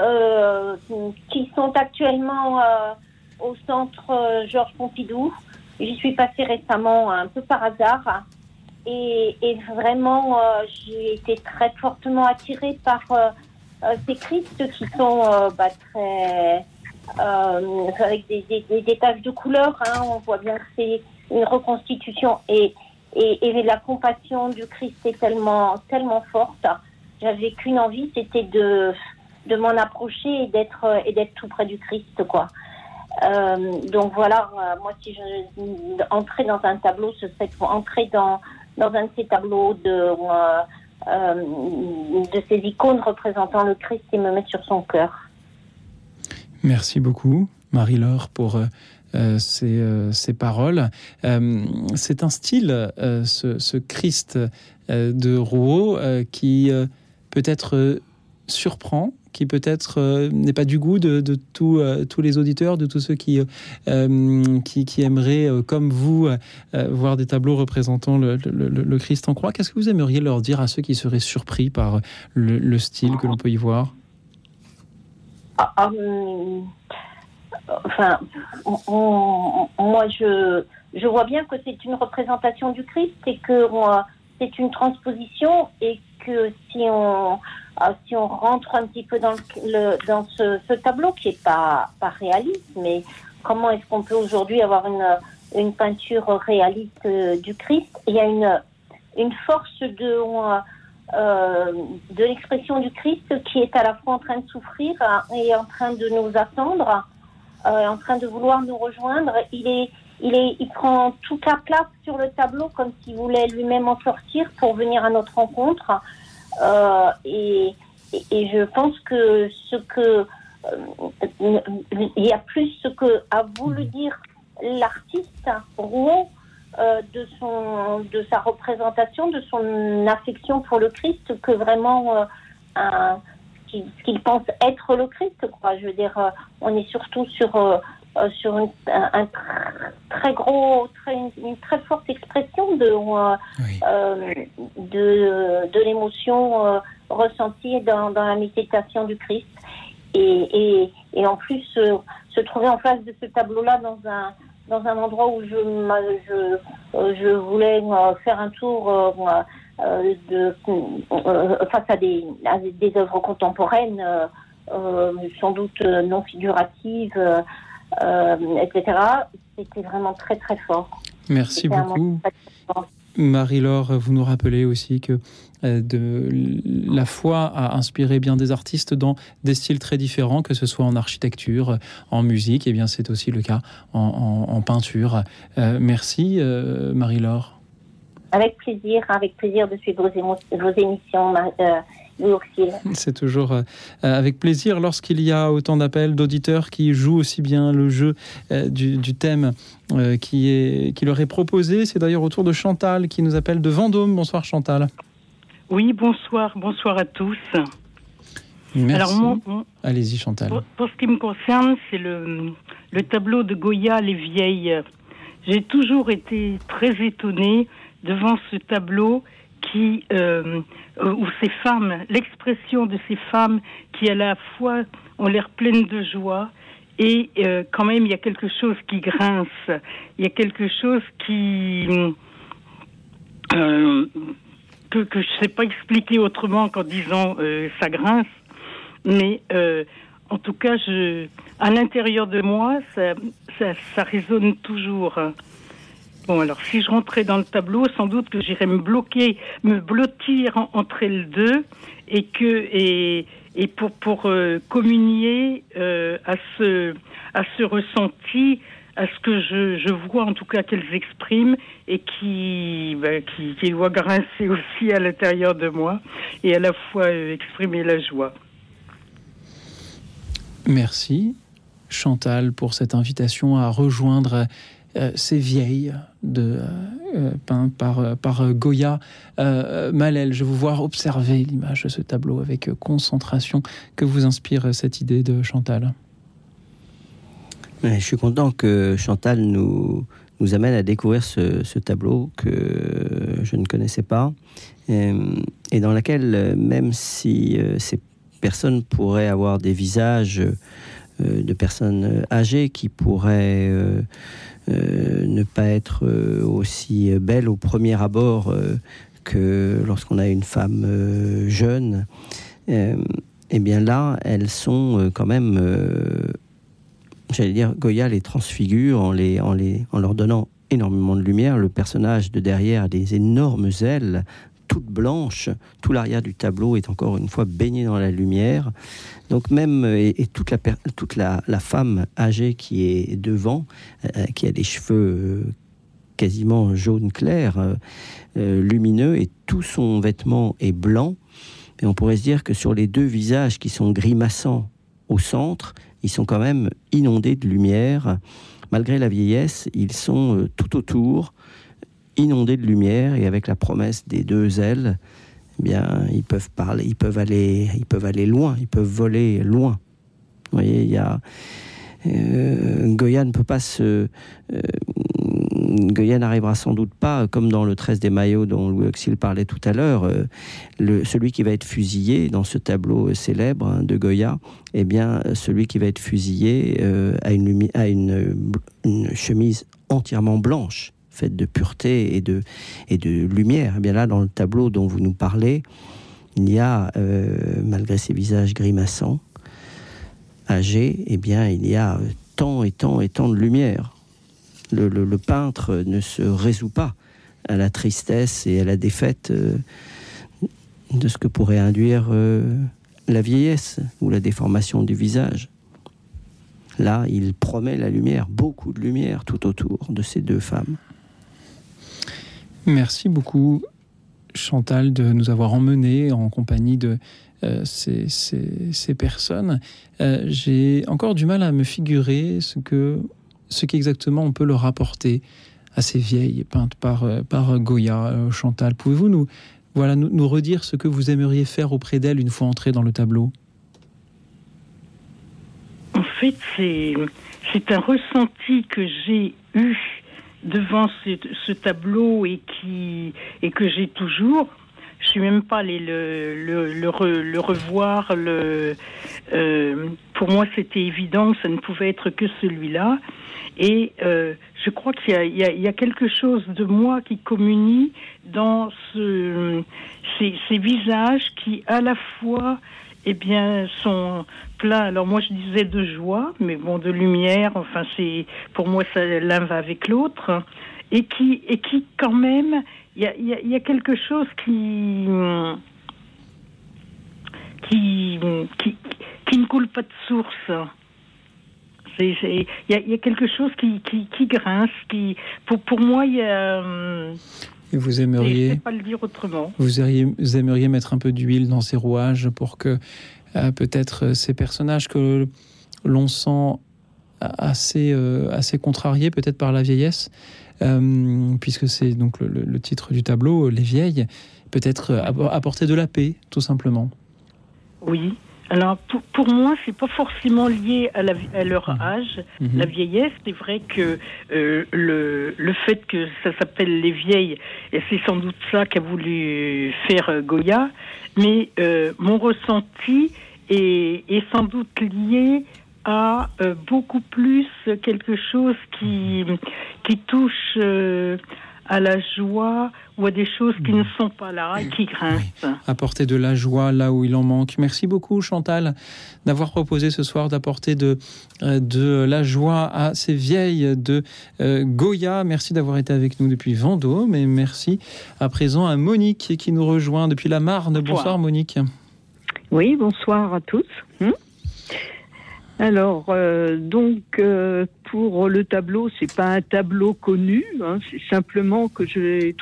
euh, qui sont actuellement euh, au centre Georges Pompidou. J'y suis passée récemment un peu par hasard et, vraiment j'ai été très fortement attirée par ces Christ qui sont bah, très avec des, des, des, taches de couleur. Hein. on voit bien que c'est une reconstitution et, et, la compassion du Christ est tellement, tellement forte. J'avais qu'une envie, c'était de, de m'en approcher et d'être, et d'être tout près du Christ, quoi. Euh, donc voilà, euh, moi si je entrais dans un tableau, ce serait entrer dans, dans un de ces tableaux de, euh, de ces icônes représentant le Christ et me mettre sur son cœur. Merci beaucoup, Marie-Laure, pour euh, ces, ces, paroles. Euh, c'est un style, euh, ce, Christ de Rouault, qui peut-être surprend, qui peut-être n'est pas du goût de, tous les auditeurs, de tous ceux qui, aimeraient, comme vous, voir des tableaux représentant le Christ en croix. Qu'est-ce que vous aimeriez leur dire à ceux qui seraient surpris par le, style que l'on peut y voir? Ah, ah, enfin, moi, je, je vois bien que c'est une représentation du Christ et que c'est une transposition et que si on, euh, si on rentre un petit peu dans, le, dans ce, tableau qui est pas, pas réaliste, mais comment est-ce qu'on peut aujourd'hui avoir une, une peinture réaliste euh, du Christ? Il y a une, une force de, euh, de l'expression du Christ qui est à la fois en train de souffrir et en train de nous attendre en train de vouloir nous rejoindre. Il est, il est, il prend toute la place sur le tableau comme s'il voulait lui-même en sortir pour venir à notre rencontre. Euh, et, je pense que ce que euh, il y a plus ce que a voulu dire l'artiste Rouault euh, de son de sa représentation, de son affection pour le Christ que vraiment euh, ce qu'il pense être le Christ, quoi. Je veux dire, euh, on est surtout sur euh, euh, sur une, un, très gros, très, une très forte expression de de, de l'émotion ressentie dans, dans la méditation du Christ. Et, et, et en plus, se trouver en face de ce tableau-là dans un dans un endroit où je je, je voulais faire un tour de, euh, face à des, des œuvres contemporaines, euh, sans doute non figuratives, etc. C'était vraiment très très fort. Merci beaucoup. Marie-Laure, vous nous rappelez aussi que de, la foi a inspiré bien des artistes dans des styles très différents, que ce soit en architecture, en musique, et bien c'est aussi le cas en, peinture. merci Marie-Laure. Avec plaisir, avec plaisir de suivre vos, émissions, euh, C'est toujours euh, avec plaisir lorsqu'il y a autant d'appels d'auditeurs qui jouent aussi bien le jeu euh, du, thème qui, est, qui leur est proposé. C'est d'ailleurs autour de Chantal qui nous appelle de Vendôme. Bonsoir Chantal. Oui, bonsoir, bonsoir à tous. Merci. Allez-y, Chantal. pour, pour ce qui me concerne, c'est le, le tableau de Goya, Les Vieilles. J'ai toujours été très étonnée devant ce tableau qui, euh, euh, où ces femmes, l'expression de ces femmes qui à la fois ont l'air pleines de joie et euh, quand même il y a quelque chose qui grince, il y a quelque chose qui euh, que, je sais pas expliquer autrement qu'en disant euh, ça grince, mais euh, en tout cas, je, à l'intérieur de moi, ça, ça, ça résonne toujours. Bon, alors si je rentrais dans le tableau, sans doute que j'irais me bloquer, me blottir en- entre les deux, et que et, et pour pour euh, communier euh, à ce à ce ressenti, à ce que je, je vois en tout cas qu'elles expriment et qui ben, qui, qui doit grincer *laughs* aussi à l'intérieur de moi et à la fois euh, exprimer la joie. Merci, Chantal, pour cette invitation à rejoindre euh, ces vieilles de, euh, par, euh, par euh, Goya. Euh, je vous vois observer l'image de ce tableau avec concentration. Que vous inspire cette idée de Chantal? Je suis content que Chantal nous, nous amène à découvrir ce, tableau que je ne connaissais pas euh, et dans laquelle, même si ces personnes pourraient avoir des visages de personnes âgées qui pourraient ne pas être euh, aussi belles au premier abord euh, que lorsqu'on a une femme euh, jeune, euh, eh bien là, elles sont euh, quand même euh, j'allais dire, Goya les transfigure en, en, leur donnant énormément de lumière. Le personnage de derrière des énormes ailes, toutes blanches. Tout l'arrière du tableau est encore une fois baigné dans la lumière. Donc même, euh, et, toute, la, toute femme âgée qui est devant, euh, qui a des cheveux euh, quasiment jaune clair, euh, euh, lumineux, et tout son vêtement est blanc. Et on pourrait se dire que sur les deux visages qui sont grimaçants au centre, ils sont quand même inondés de lumière. Malgré la vieillesse, ils sont euh, tout autour, inondés de lumière, et avec la promesse des deux ailes, eh bien, ils peuvent parler, ils peuvent aller, ils peuvent aller loin, ils peuvent voler loin. Voyez, il y a euh, Goya ne peut pas se. euh, Goya n'arrivera sans doute pas, comme dans le 13 des maillots dont Louis Auxil parlait tout à l'heure, euh, celui qui va être fusillé dans ce tableau célèbre hein, de Goya, eh bien, celui qui va être fusillé a, une chemise entièrement blanche, de pureté et de, et lumière. Eh bien là, dans le tableau dont vous nous parlez, il y a, euh, malgré ces visages grimaçants, âgés, eh bien, il y a euh, tant et tant et tant de lumière. Le, peintre ne se résout pas à la tristesse et à la défaite euh, de ce que pourrait induire la vieillesse ou la déformation du visage. Là, il promet la lumière, beaucoup de lumière tout autour de ces deux femmes. Merci beaucoup, Chantal, de nous avoir emmenés en compagnie de euh, ces, personnes. Euh, J'ai encore du mal à me figurer ce que ce qu'exactement on peut leur apporter à ces vieilles peintes par, euh, Goya. Chantal, pouvez-vous nous, voilà, nous, redire ce que vous aimeriez faire auprès d'elles une fois entrée dans le tableau? En fait, c'est un ressenti que j'ai eu devant ce, ce tableau et qui et que j'ai toujours. Je suis même pas allée le le, le, re- le revoir. Le euh, pour moi, c'était évident ça ne pouvait être que celui-là. Et euh, je crois qu'il y y, y a quelque chose de moi qui communie dans ce, ces, ces visages qui, à la fois, eh bien, sont Alors moi, je disais de joie, mais bon, de lumière. Enfin, c'est pour moi, ça l'un va avec l'autre, et qui, et qui, quand même, il y a, il y a- il y a quelque chose qui qui, qui, qui ne coule pas de source. Il y, a- il y a quelque chose qui, qui, qui grince, qui, pour, pour moi, il y a. hum, Et vous Je ne aimeriez sais pas le dire autrement. Vous, auriez- vous aimeriez mettre un peu d'huile dans ces rouages pour que peut-être euh, ces personnages que l'on sent assez, euh, assez contrariés peut-être par la vieillesse, euh, puisque c'est donc le, le- titre du tableau, Les vieilles, peut-être appor- apporter de la paix, tout simplement. Oui. Alors pour, pour moi, c'est pas forcément lié à, la, à leur Mhm. âge, la vieillesse. C'est vrai que euh, le, le fait que ça s'appelle les vieilles, et c'est sans doute ça qu'a voulu faire euh, Goya. Mais euh, mon ressenti est, est sans doute lié à euh, beaucoup plus quelque chose qui qui touche euh, à la joie ou à des choses qui ne sont pas là, et qui grincent. apporter de la joie là où il en manque. Merci beaucoup Chantal d'avoir proposé ce soir d'apporter de, euh, de la joie à ces vieilles de euh, Goya. Merci d'avoir été avec nous depuis Vendôme et merci à présent à Monique qui nous rejoint depuis la Marne. Bonsoir Monique. Oui, bonsoir à tous. Hmm Alors, euh, donc, euh, pour le tableau, c'est pas un tableau connu, hein, c'est simplement que j'ai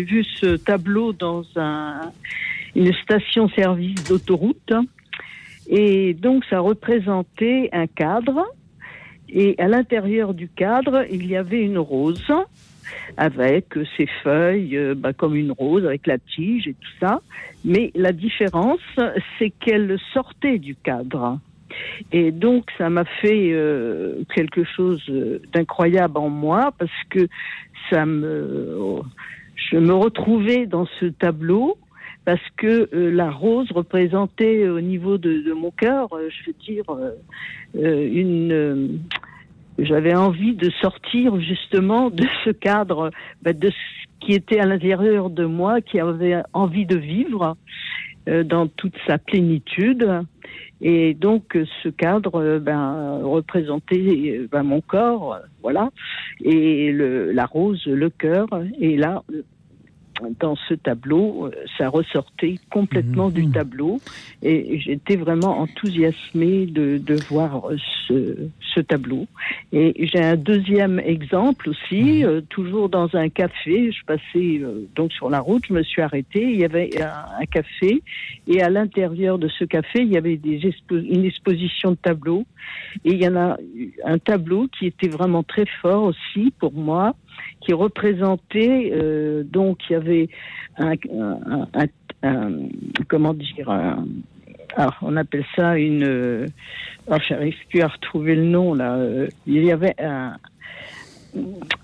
vu ce tableau dans un, une station-service d'autoroute. Et donc, ça représentait un cadre. Et à l'intérieur du cadre, il y avait une rose avec ses feuilles euh, bah, comme une rose, avec la tige et tout ça. Mais la différence, c'est qu'elle sortait du cadre. Et donc, ça m'a fait euh, quelque chose euh, d'incroyable en moi parce que ça me, je me retrouvais dans ce tableau parce que euh, la rose représentait au niveau de, mon cœur, je veux dire, une. j'avais envie de sortir justement de ce cadre, bah, de ce qui était à l'intérieur de moi, qui avait envie de vivre dans toute sa plénitude. Et donc ce cadre euh, ben, représentait euh, ben, mon corps, euh, voilà, et le, la rose, le cœur. Et là, dans ce tableau, euh, ça ressortait complètement du tableau. Et j'étais vraiment enthousiasmée de, de voir euh, ce, ce tableau. Et j'ai un deuxième exemple aussi, euh, toujours dans un café. Je passais euh, donc sur la route, je me suis arrêtée. Il y avait un, un café, et à l'intérieur de ce café, il y avait des expo- une exposition de tableaux. Et il y en a un tableau qui était vraiment très fort aussi pour moi, qui représentait euh, donc il y avait un, un- un- un- comment dire alors, on appelle ça une. Euh, oh, j'arrive plus à retrouver le nom là. Euh, il y avait un.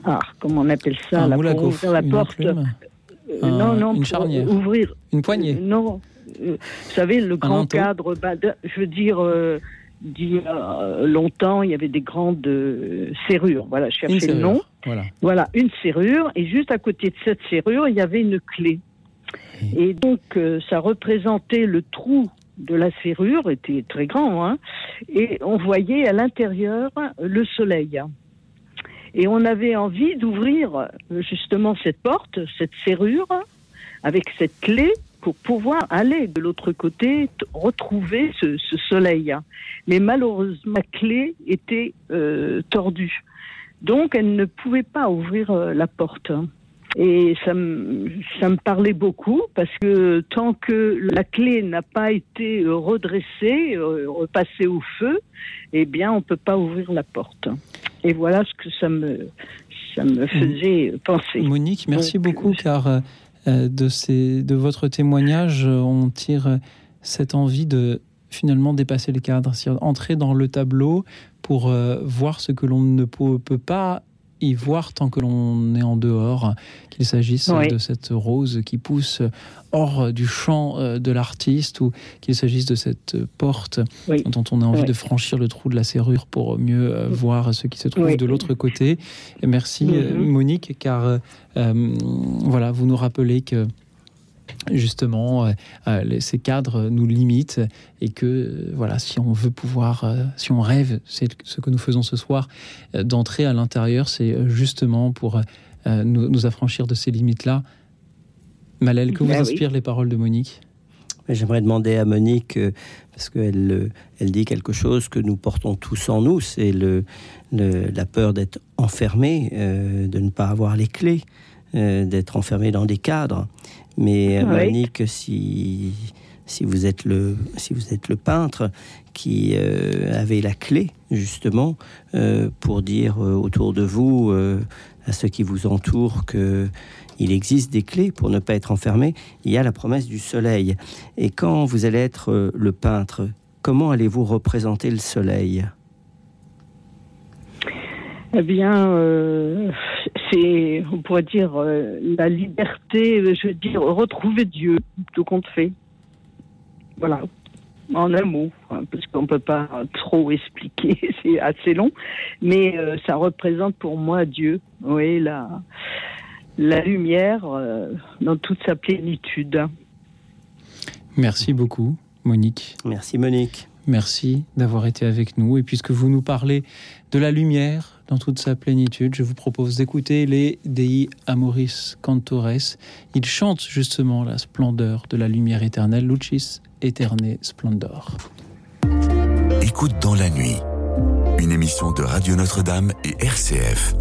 Ah, comment on appelle ça à pour ouvrir la porte. non, non, une charnière. ouvrir. Une poignée. Non. Vous savez, le grand cadre, bah, de- je veux dire, d'il y a euh, longtemps, il y avait des grandes euh, serrures. Voilà, je cherchais le nom. Voilà. Voilà, une serrure, et juste à côté de cette serrure, il y avait une clé. Et donc, euh, ça représentait le trou de la serrure, était très grand, hein, et on voyait à l'intérieur le soleil. Et on avait envie d'ouvrir justement cette porte, cette serrure, avec cette clé pour pouvoir aller de l'autre côté, retrouver ce, ce soleil. Mais malheureusement, la clé était euh, tordue. Donc, elle ne pouvait pas ouvrir euh, la porte. Et ça me, ça me parlait beaucoup parce que tant que la clé n'a pas été euh, redressée, repassée au feu, eh bien, on peut pas ouvrir la porte. Et voilà ce que ça me, ça me faisait penser. Monique, merci Donc, beaucoup car de, ces, de votre témoignage, euh, on tire euh, cette envie de finalement dépasser le cadre, c'est-à-dire entrer dans le tableau pour euh, voir ce que l'on ne peut, peut pas y voir tant que l'on est en dehors, qu'il s'agisse Oui. de cette rose qui pousse hors du champ euh, de l'artiste ou qu'il s'agisse de cette porte Oui. dont on a envie Oui. de franchir le trou de la serrure pour mieux euh, voir ce qui se trouve de l'autre côté. Et merci euh, Mhm. Monique, car euh, voilà, vous nous rappelez que justement euh, euh, ces cadres nous limitent et que euh, voilà, si on veut pouvoir, euh, si on rêve, c'est ce que nous faisons ce soir, euh, d'entrer à l'intérieur, c'est justement pour euh, nous, nous affranchir de ces limites-là. Malèle, que vous Ben oui. inspirent les paroles de Monique? J'aimerais demander à Monique, parce qu'elle elle dit quelque chose que nous portons tous en nous, c'est le, le- la peur d'être enfermé, euh, de ne pas avoir les clés, euh, d'être enfermé dans des cadres. Mais euh, Oui. Monique, si, si, vous êtes le, si vous êtes le peintre qui euh, avait la clé, justement, euh, pour dire autour de vous, à ceux qui vous entourent, que il existe des clés pour ne pas être enfermé. Il y a la promesse du soleil. Et quand vous allez être le peintre comment allez-vous représenter le soleil? Eh bien, euh, c'est, on pourrait dire, euh, la liberté, je veux dire, retrouver Dieu, tout compte fait. Voilà, en un mot, hein, parce qu'on ne peut pas trop expliquer, *laughs* c'est assez long, mais euh, ça représente pour moi Dieu, oui, la, la lumière euh, dans toute sa plénitude. Merci beaucoup, Monique. Merci, Monique. Merci d'avoir été avec nous. Et puisque vous nous parlez de la lumière dans toute sa plénitude, je vous propose d'écouter les Dei Amoris Cantores. Ils chantent justement la splendeur de la lumière éternelle, Lucis Aeterne Splendor. Écoute dans la nuit, une émission de Radio Notre-Dame et RCF.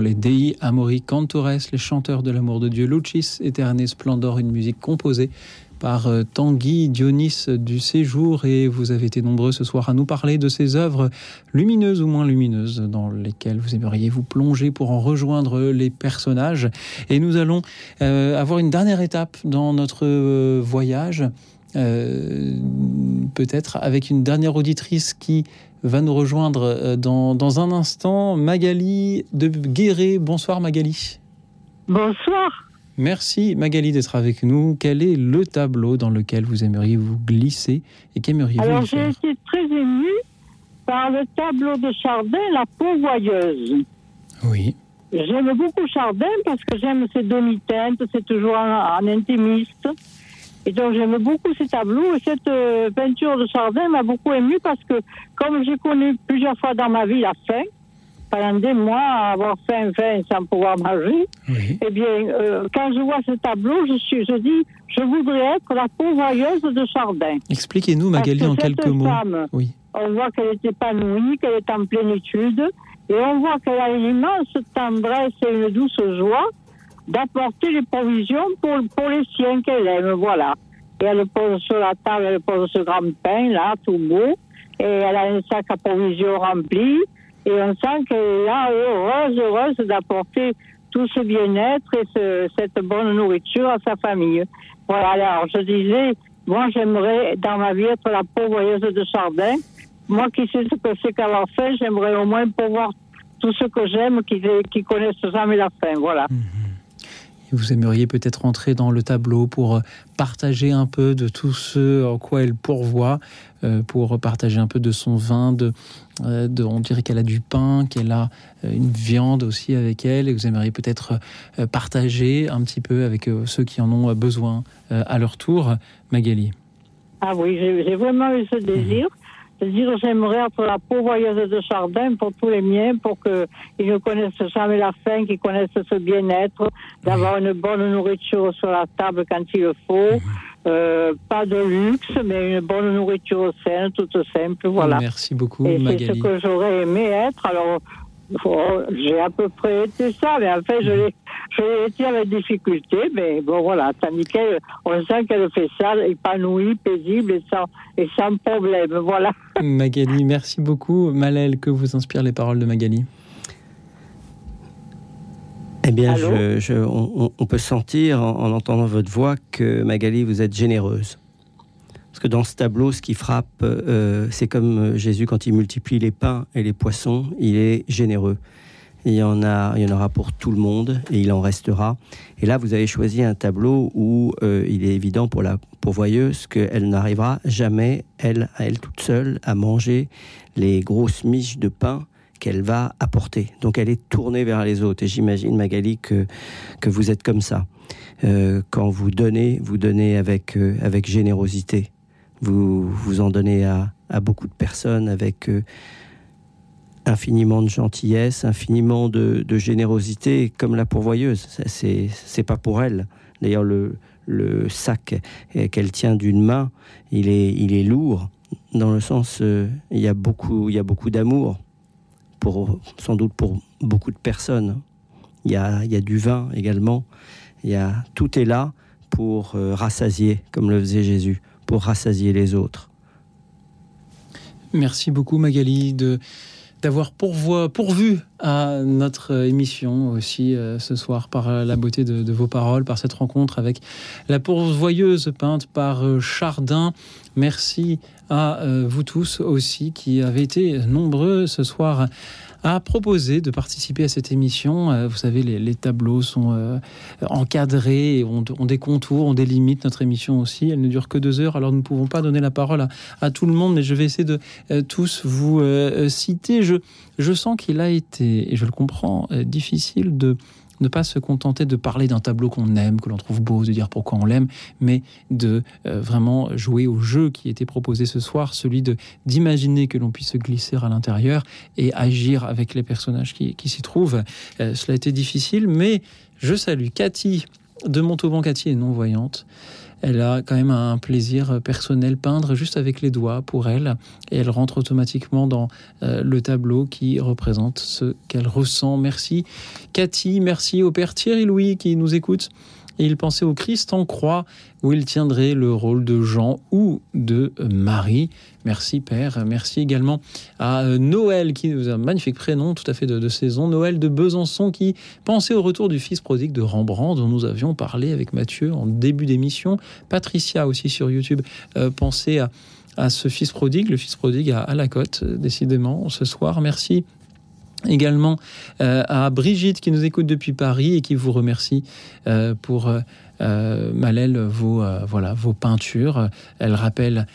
Les Dei Amori Cantores, les chanteurs de l'amour de Dieu, Lucis Aeterne Splendor, une musique composée par euh, Tanguy Dionys du Séjour et vous avez été nombreux ce soir à nous parler de ces œuvres lumineuses ou moins lumineuses dans lesquelles vous aimeriez vous plonger pour en rejoindre les personnages. Et nous allons euh, avoir une dernière étape dans notre euh, voyage, peut-être avec une dernière auditrice qui va nous rejoindre euh, dans, dans un instant, Magali de Guéret. Bonsoir Magali. Bonsoir. Merci Magali d'être avec nous. Quel est le tableau dans lequel vous aimeriez vous glisser et qu'aimeriez-vous Alors j'ai été très émue par le tableau de Chardin, La Pourvoyeuse. Oui. J'aime beaucoup Chardin parce que j'aime ses demi-teintes, c'est toujours un, un intimiste. Et donc j'aime beaucoup ces tableaux et cette euh, peinture de Chardin m'a beaucoup émue parce que comme j'ai connu plusieurs fois dans ma vie la faim, pendant des mois avoir faim, faim sans pouvoir manger, eh bien euh, quand je vois ce tableau, je, suis, je dis je voudrais être la pourvoyeuse de Chardin. Expliquez-nous Magali en que quelques mots. femme, Oui. On voit qu'elle est épanouie, qu'elle est en plénitude, et on voit qu'elle a une immense tendresse et une douce joie d'apporter les provisions pour, pour les siens qu'elle aime, voilà. Et elle pose sur la table, elle pose ce grand pain, là, tout beau, et elle a un sac à provisions rempli, et on sent qu'elle est là, heureuse, heureuse d'apporter tout ce bien-être et ce- cette bonne nourriture à sa famille. Voilà, alors je disais, moi j'aimerais dans ma vie être la pourvoyeuse de Chardin. Moi qui sais ce que c'est qu'avoir faim, j'aimerais au moins pourvoir tout ce que j'aime qui, qui connaissent jamais la faim. Voilà. Et Vous aimeriez peut-être entrer dans le tableau pour euh, partager un peu de tout ce en quoi elle pourvoit, euh, pour partager un peu de son vin, de, euh, de- on dirait qu'elle a du pain, qu'elle a une viande aussi avec elle, et vous aimeriez peut-être partager un petit peu avec ceux qui en ont besoin à leur tour. Magali. Ah oui, j'ai j'ai vraiment eu ce désir. C'est-à-dire, j'aimerais être la pourvoyeuse de Chardin pour tous les miens, pour qu'ils ne connaissent jamais la faim, qu'ils connaissent ce bien-être, d'avoir une bonne nourriture sur la table quand il le faut. Euh, pas de luxe, mais une bonne nourriture saine, toute simple, voilà. Merci beaucoup, Et c'est ce que j'aurais aimé être. Alors, oh, j'ai à peu près été ça, mais en fait, je l'ai, je l'ai été avec difficulté. Mais bon, voilà, tandis qu'elle, on sent qu'elle fait ça épanouie, paisible et sans, et sans problème. Voilà. Magali, merci beaucoup. Malel, que vous inspirent les paroles de Magali? Eh bien, je, je- on, on- on peut sentir en, en entendant votre voix que Magali, vous êtes généreuse. Que dans ce tableau, ce qui frappe, euh, c'est comme euh, Jésus quand il multiplie les pains et les poissons, il est généreux. Il y, en a, il y en aura pour tout le monde et il en restera. Et là, vous avez choisi un tableau où euh, il est évident pour la pourvoyeuse qu'elle n'arrivera jamais, elle, à elle toute seule, à manger les grosses miches de pain qu'elle va apporter. Donc elle est tournée vers les autres. Et j'imagine, Magali, que, que vous êtes comme ça. Quand vous donnez, vous donnez avec, avec générosité. Vous, vous en donnez à, beaucoup de personnes avec euh, infiniment de gentillesse, infiniment de, générosité, comme la pourvoyeuse. C'est, pas pour elle. D'ailleurs, le, sac qu'elle tient d'une main, il est, lourd, dans le sens, euh, il y a beaucoup, d'amour, sans doute pour beaucoup de personnes. Il y a, du vin également. Tout est là pour euh, rassasier, comme le faisait Jésus, pour rassasier les autres. Merci beaucoup Magali de d'avoir pourvu à notre émission aussi euh, ce soir par euh, la beauté de, vos paroles, par cette rencontre avec la pourvoyeuse peinte par euh, Chardin. Merci à vous tous aussi qui avez été nombreux ce soir à proposer de participer à cette émission. Euh, Vous savez, les, tableaux sont euh, encadrés, ont, des contours, ont des limites. Notre émission aussi, elle ne dure que deux heures, alors nous ne pouvons pas donner la parole à, à tout le monde, mais je vais essayer de euh, tous vous citer. Je, je sens qu'il a été, et je le comprends, difficile de ne pas se contenter de parler d'un tableau qu'on aime, que l'on trouve beau, de dire pourquoi on l'aime, mais de euh, vraiment jouer au jeu qui était proposé ce soir, celui d'imaginer que l'on puisse se glisser à l'intérieur et agir avec les personnages qui, qui s'y trouvent. Euh, cela a été difficile, mais je salue Cathy de Montauban. Cathy est non-voyante. Elle a quand même un plaisir personnel peindre juste avec les doigts pour elle et elle rentre automatiquement dans euh, le tableau qui représente ce qu'elle ressent. Merci Cathy, merci au père Thierry Louis qui nous écoute. Il pensait au Christ en croix où il tiendrait le rôle de Jean ou de Marie. Merci Père. Merci également à euh, Noël qui nous a un magnifique prénom tout à fait de, saison. Noël de Besançon qui pensait au retour du fils prodigue de Rembrandt dont nous avions parlé avec Mathieu en début d'émission. Patricia aussi sur YouTube euh, pensait à, à ce fils prodigue, le fils prodigue à, la côte, euh, décidément, ce soir. Merci également euh, à Brigitte qui nous écoute depuis Paris et qui vous remercie euh, pour euh, euh, vos voilà vos peintures. Elle rappelle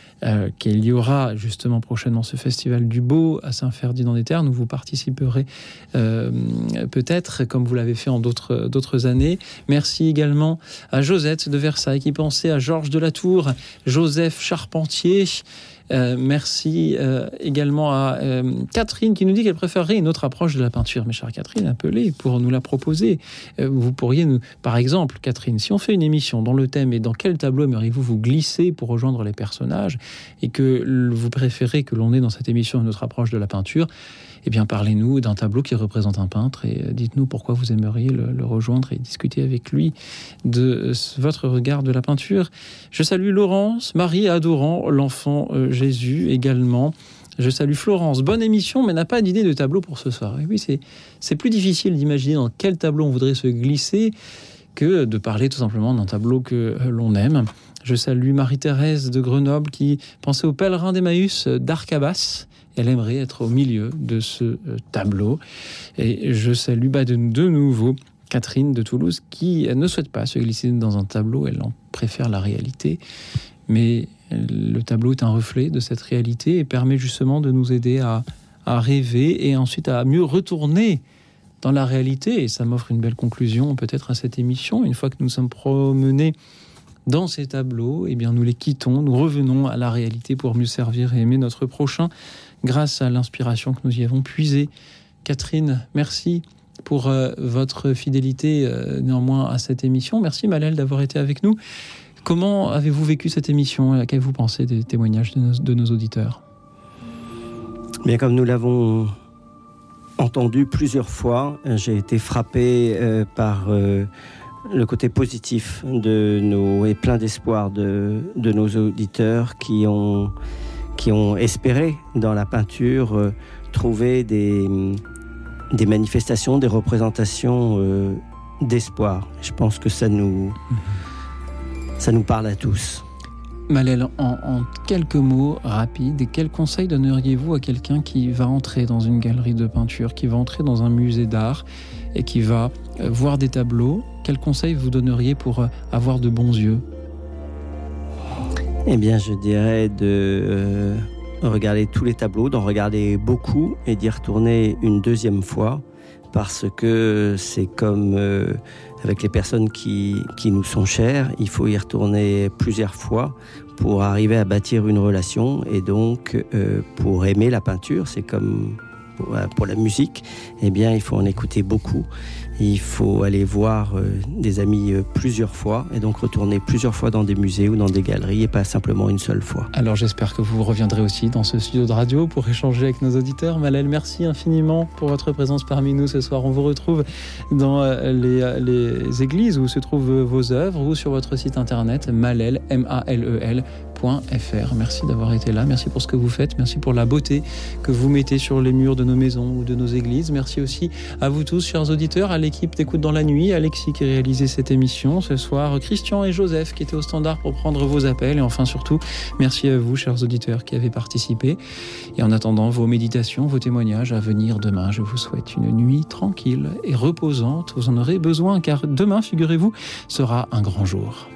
qu'il y aura justement prochainement ce festival du beau à Saint-Ferdinand-des-Terres. Où vous participerez peut-être comme vous l'avez fait en d'autres d'autres années. Merci également à Josette de Versailles qui pensait à Georges de la Tour, Joseph Charpentier. Euh, merci euh, également à euh, Catherine qui nous dit qu'elle préférerait une autre approche de la peinture. Mais chère Catherine, appelez pour nous la proposer. Vous pourriez nous, par exemple, Catherine, si on fait une émission dont le thème est dans quel tableau aimeriez-vous vous glisser pour rejoindre les personnages et que vous préférez que l'on ait dans cette émission une autre approche de la peinture, eh bien parlez-nous d'un tableau qui représente un peintre et euh, dites-nous pourquoi vous aimeriez le, rejoindre et discuter avec lui de euh, votre regard de la peinture. Je salue Laurence, Marie adorant l'enfant euh, Jésus également. Je salue Florence. Bonne émission, mais n'a pas d'idée de tableau pour ce soir. Et oui, c'est, c'est plus difficile d'imaginer dans quel tableau on voudrait se glisser que de parler tout simplement d'un tableau que l'on aime. Je salue Marie-Thérèse de Grenoble qui pensait au pèlerin d'Emmaüs d'Arcabas. Elle aimerait être au milieu de ce euh, tableau. Et je salue bah, de, nouveau Catherine de Toulouse qui ne souhaite pas se glisser dans un tableau, elle en préfère la réalité. Mais le tableau est un reflet de cette réalité et permet justement de nous aider à, à rêver et ensuite à mieux retourner dans la réalité. Et ça m'offre une belle conclusion peut-être à cette émission. Une fois que nous sommes promenés dans ces tableaux, eh bien nous les quittons, nous revenons à la réalité pour mieux servir et aimer notre prochain grâce à l'inspiration que nous y avons puisée. Catherine, merci pour euh, votre fidélité euh, néanmoins à cette émission. Merci Malel d'avoir été avec nous. Comment avez-vous vécu cette émission Qu'avez-vous pensé des témoignages de nos, auditeurs? Bien, comme nous l'avons entendu plusieurs fois, j'ai été frappé euh, par le côté positif de nos et plein d'espoir de, de, nos auditeurs qui ont, qui ont espéré dans la peinture euh, trouver des, des manifestations, des représentations euh, d'espoir. Je pense que ça nous, ça nous parle à tous. Malel, en, en, quelques mots rapides, quels conseils donneriez-vous à quelqu'un qui va entrer dans une galerie de peinture, qui va entrer dans un musée d'art et qui va euh, voir des tableaux? Quels conseils vous donneriez pour avoir de bons yeux? Eh bien, je dirais de euh, regarder tous les tableaux, d'en regarder beaucoup et d'y retourner une deuxième fois parce que c'est comme euh, avec les personnes qui, qui, nous sont chères, il faut y retourner plusieurs fois pour arriver à bâtir une relation et donc euh, pour aimer la peinture, c'est comme pour, pour, la musique, eh bien il faut en écouter beaucoup. Il faut aller voir euh, des amis euh, plusieurs fois et donc retourner plusieurs fois dans des musées ou dans des galeries et pas simplement une seule fois. Alors j'espère que vous reviendrez aussi dans ce studio de radio pour échanger avec nos auditeurs. Malel, merci infiniment pour votre présence parmi nous ce soir. On vous retrouve dans euh, les, églises où se trouvent vos œuvres ou sur votre site internet malel, M-A-L-E-L. Merci d'avoir été là, merci pour ce que vous faites, merci pour la beauté que vous mettez sur les murs de nos maisons ou de nos églises. Merci aussi à vous tous, chers auditeurs, à l'équipe d'écoute dans la nuit, Alexis qui réalisait cette émission ce soir, Christian et Joseph qui étaient au standard pour prendre vos appels et enfin surtout, merci à vous, chers auditeurs, qui avez participé. Et en attendant vos méditations, vos témoignages à venir demain, je vous souhaite une nuit tranquille et reposante. Vous en aurez besoin car demain, figurez-vous, sera un grand jour.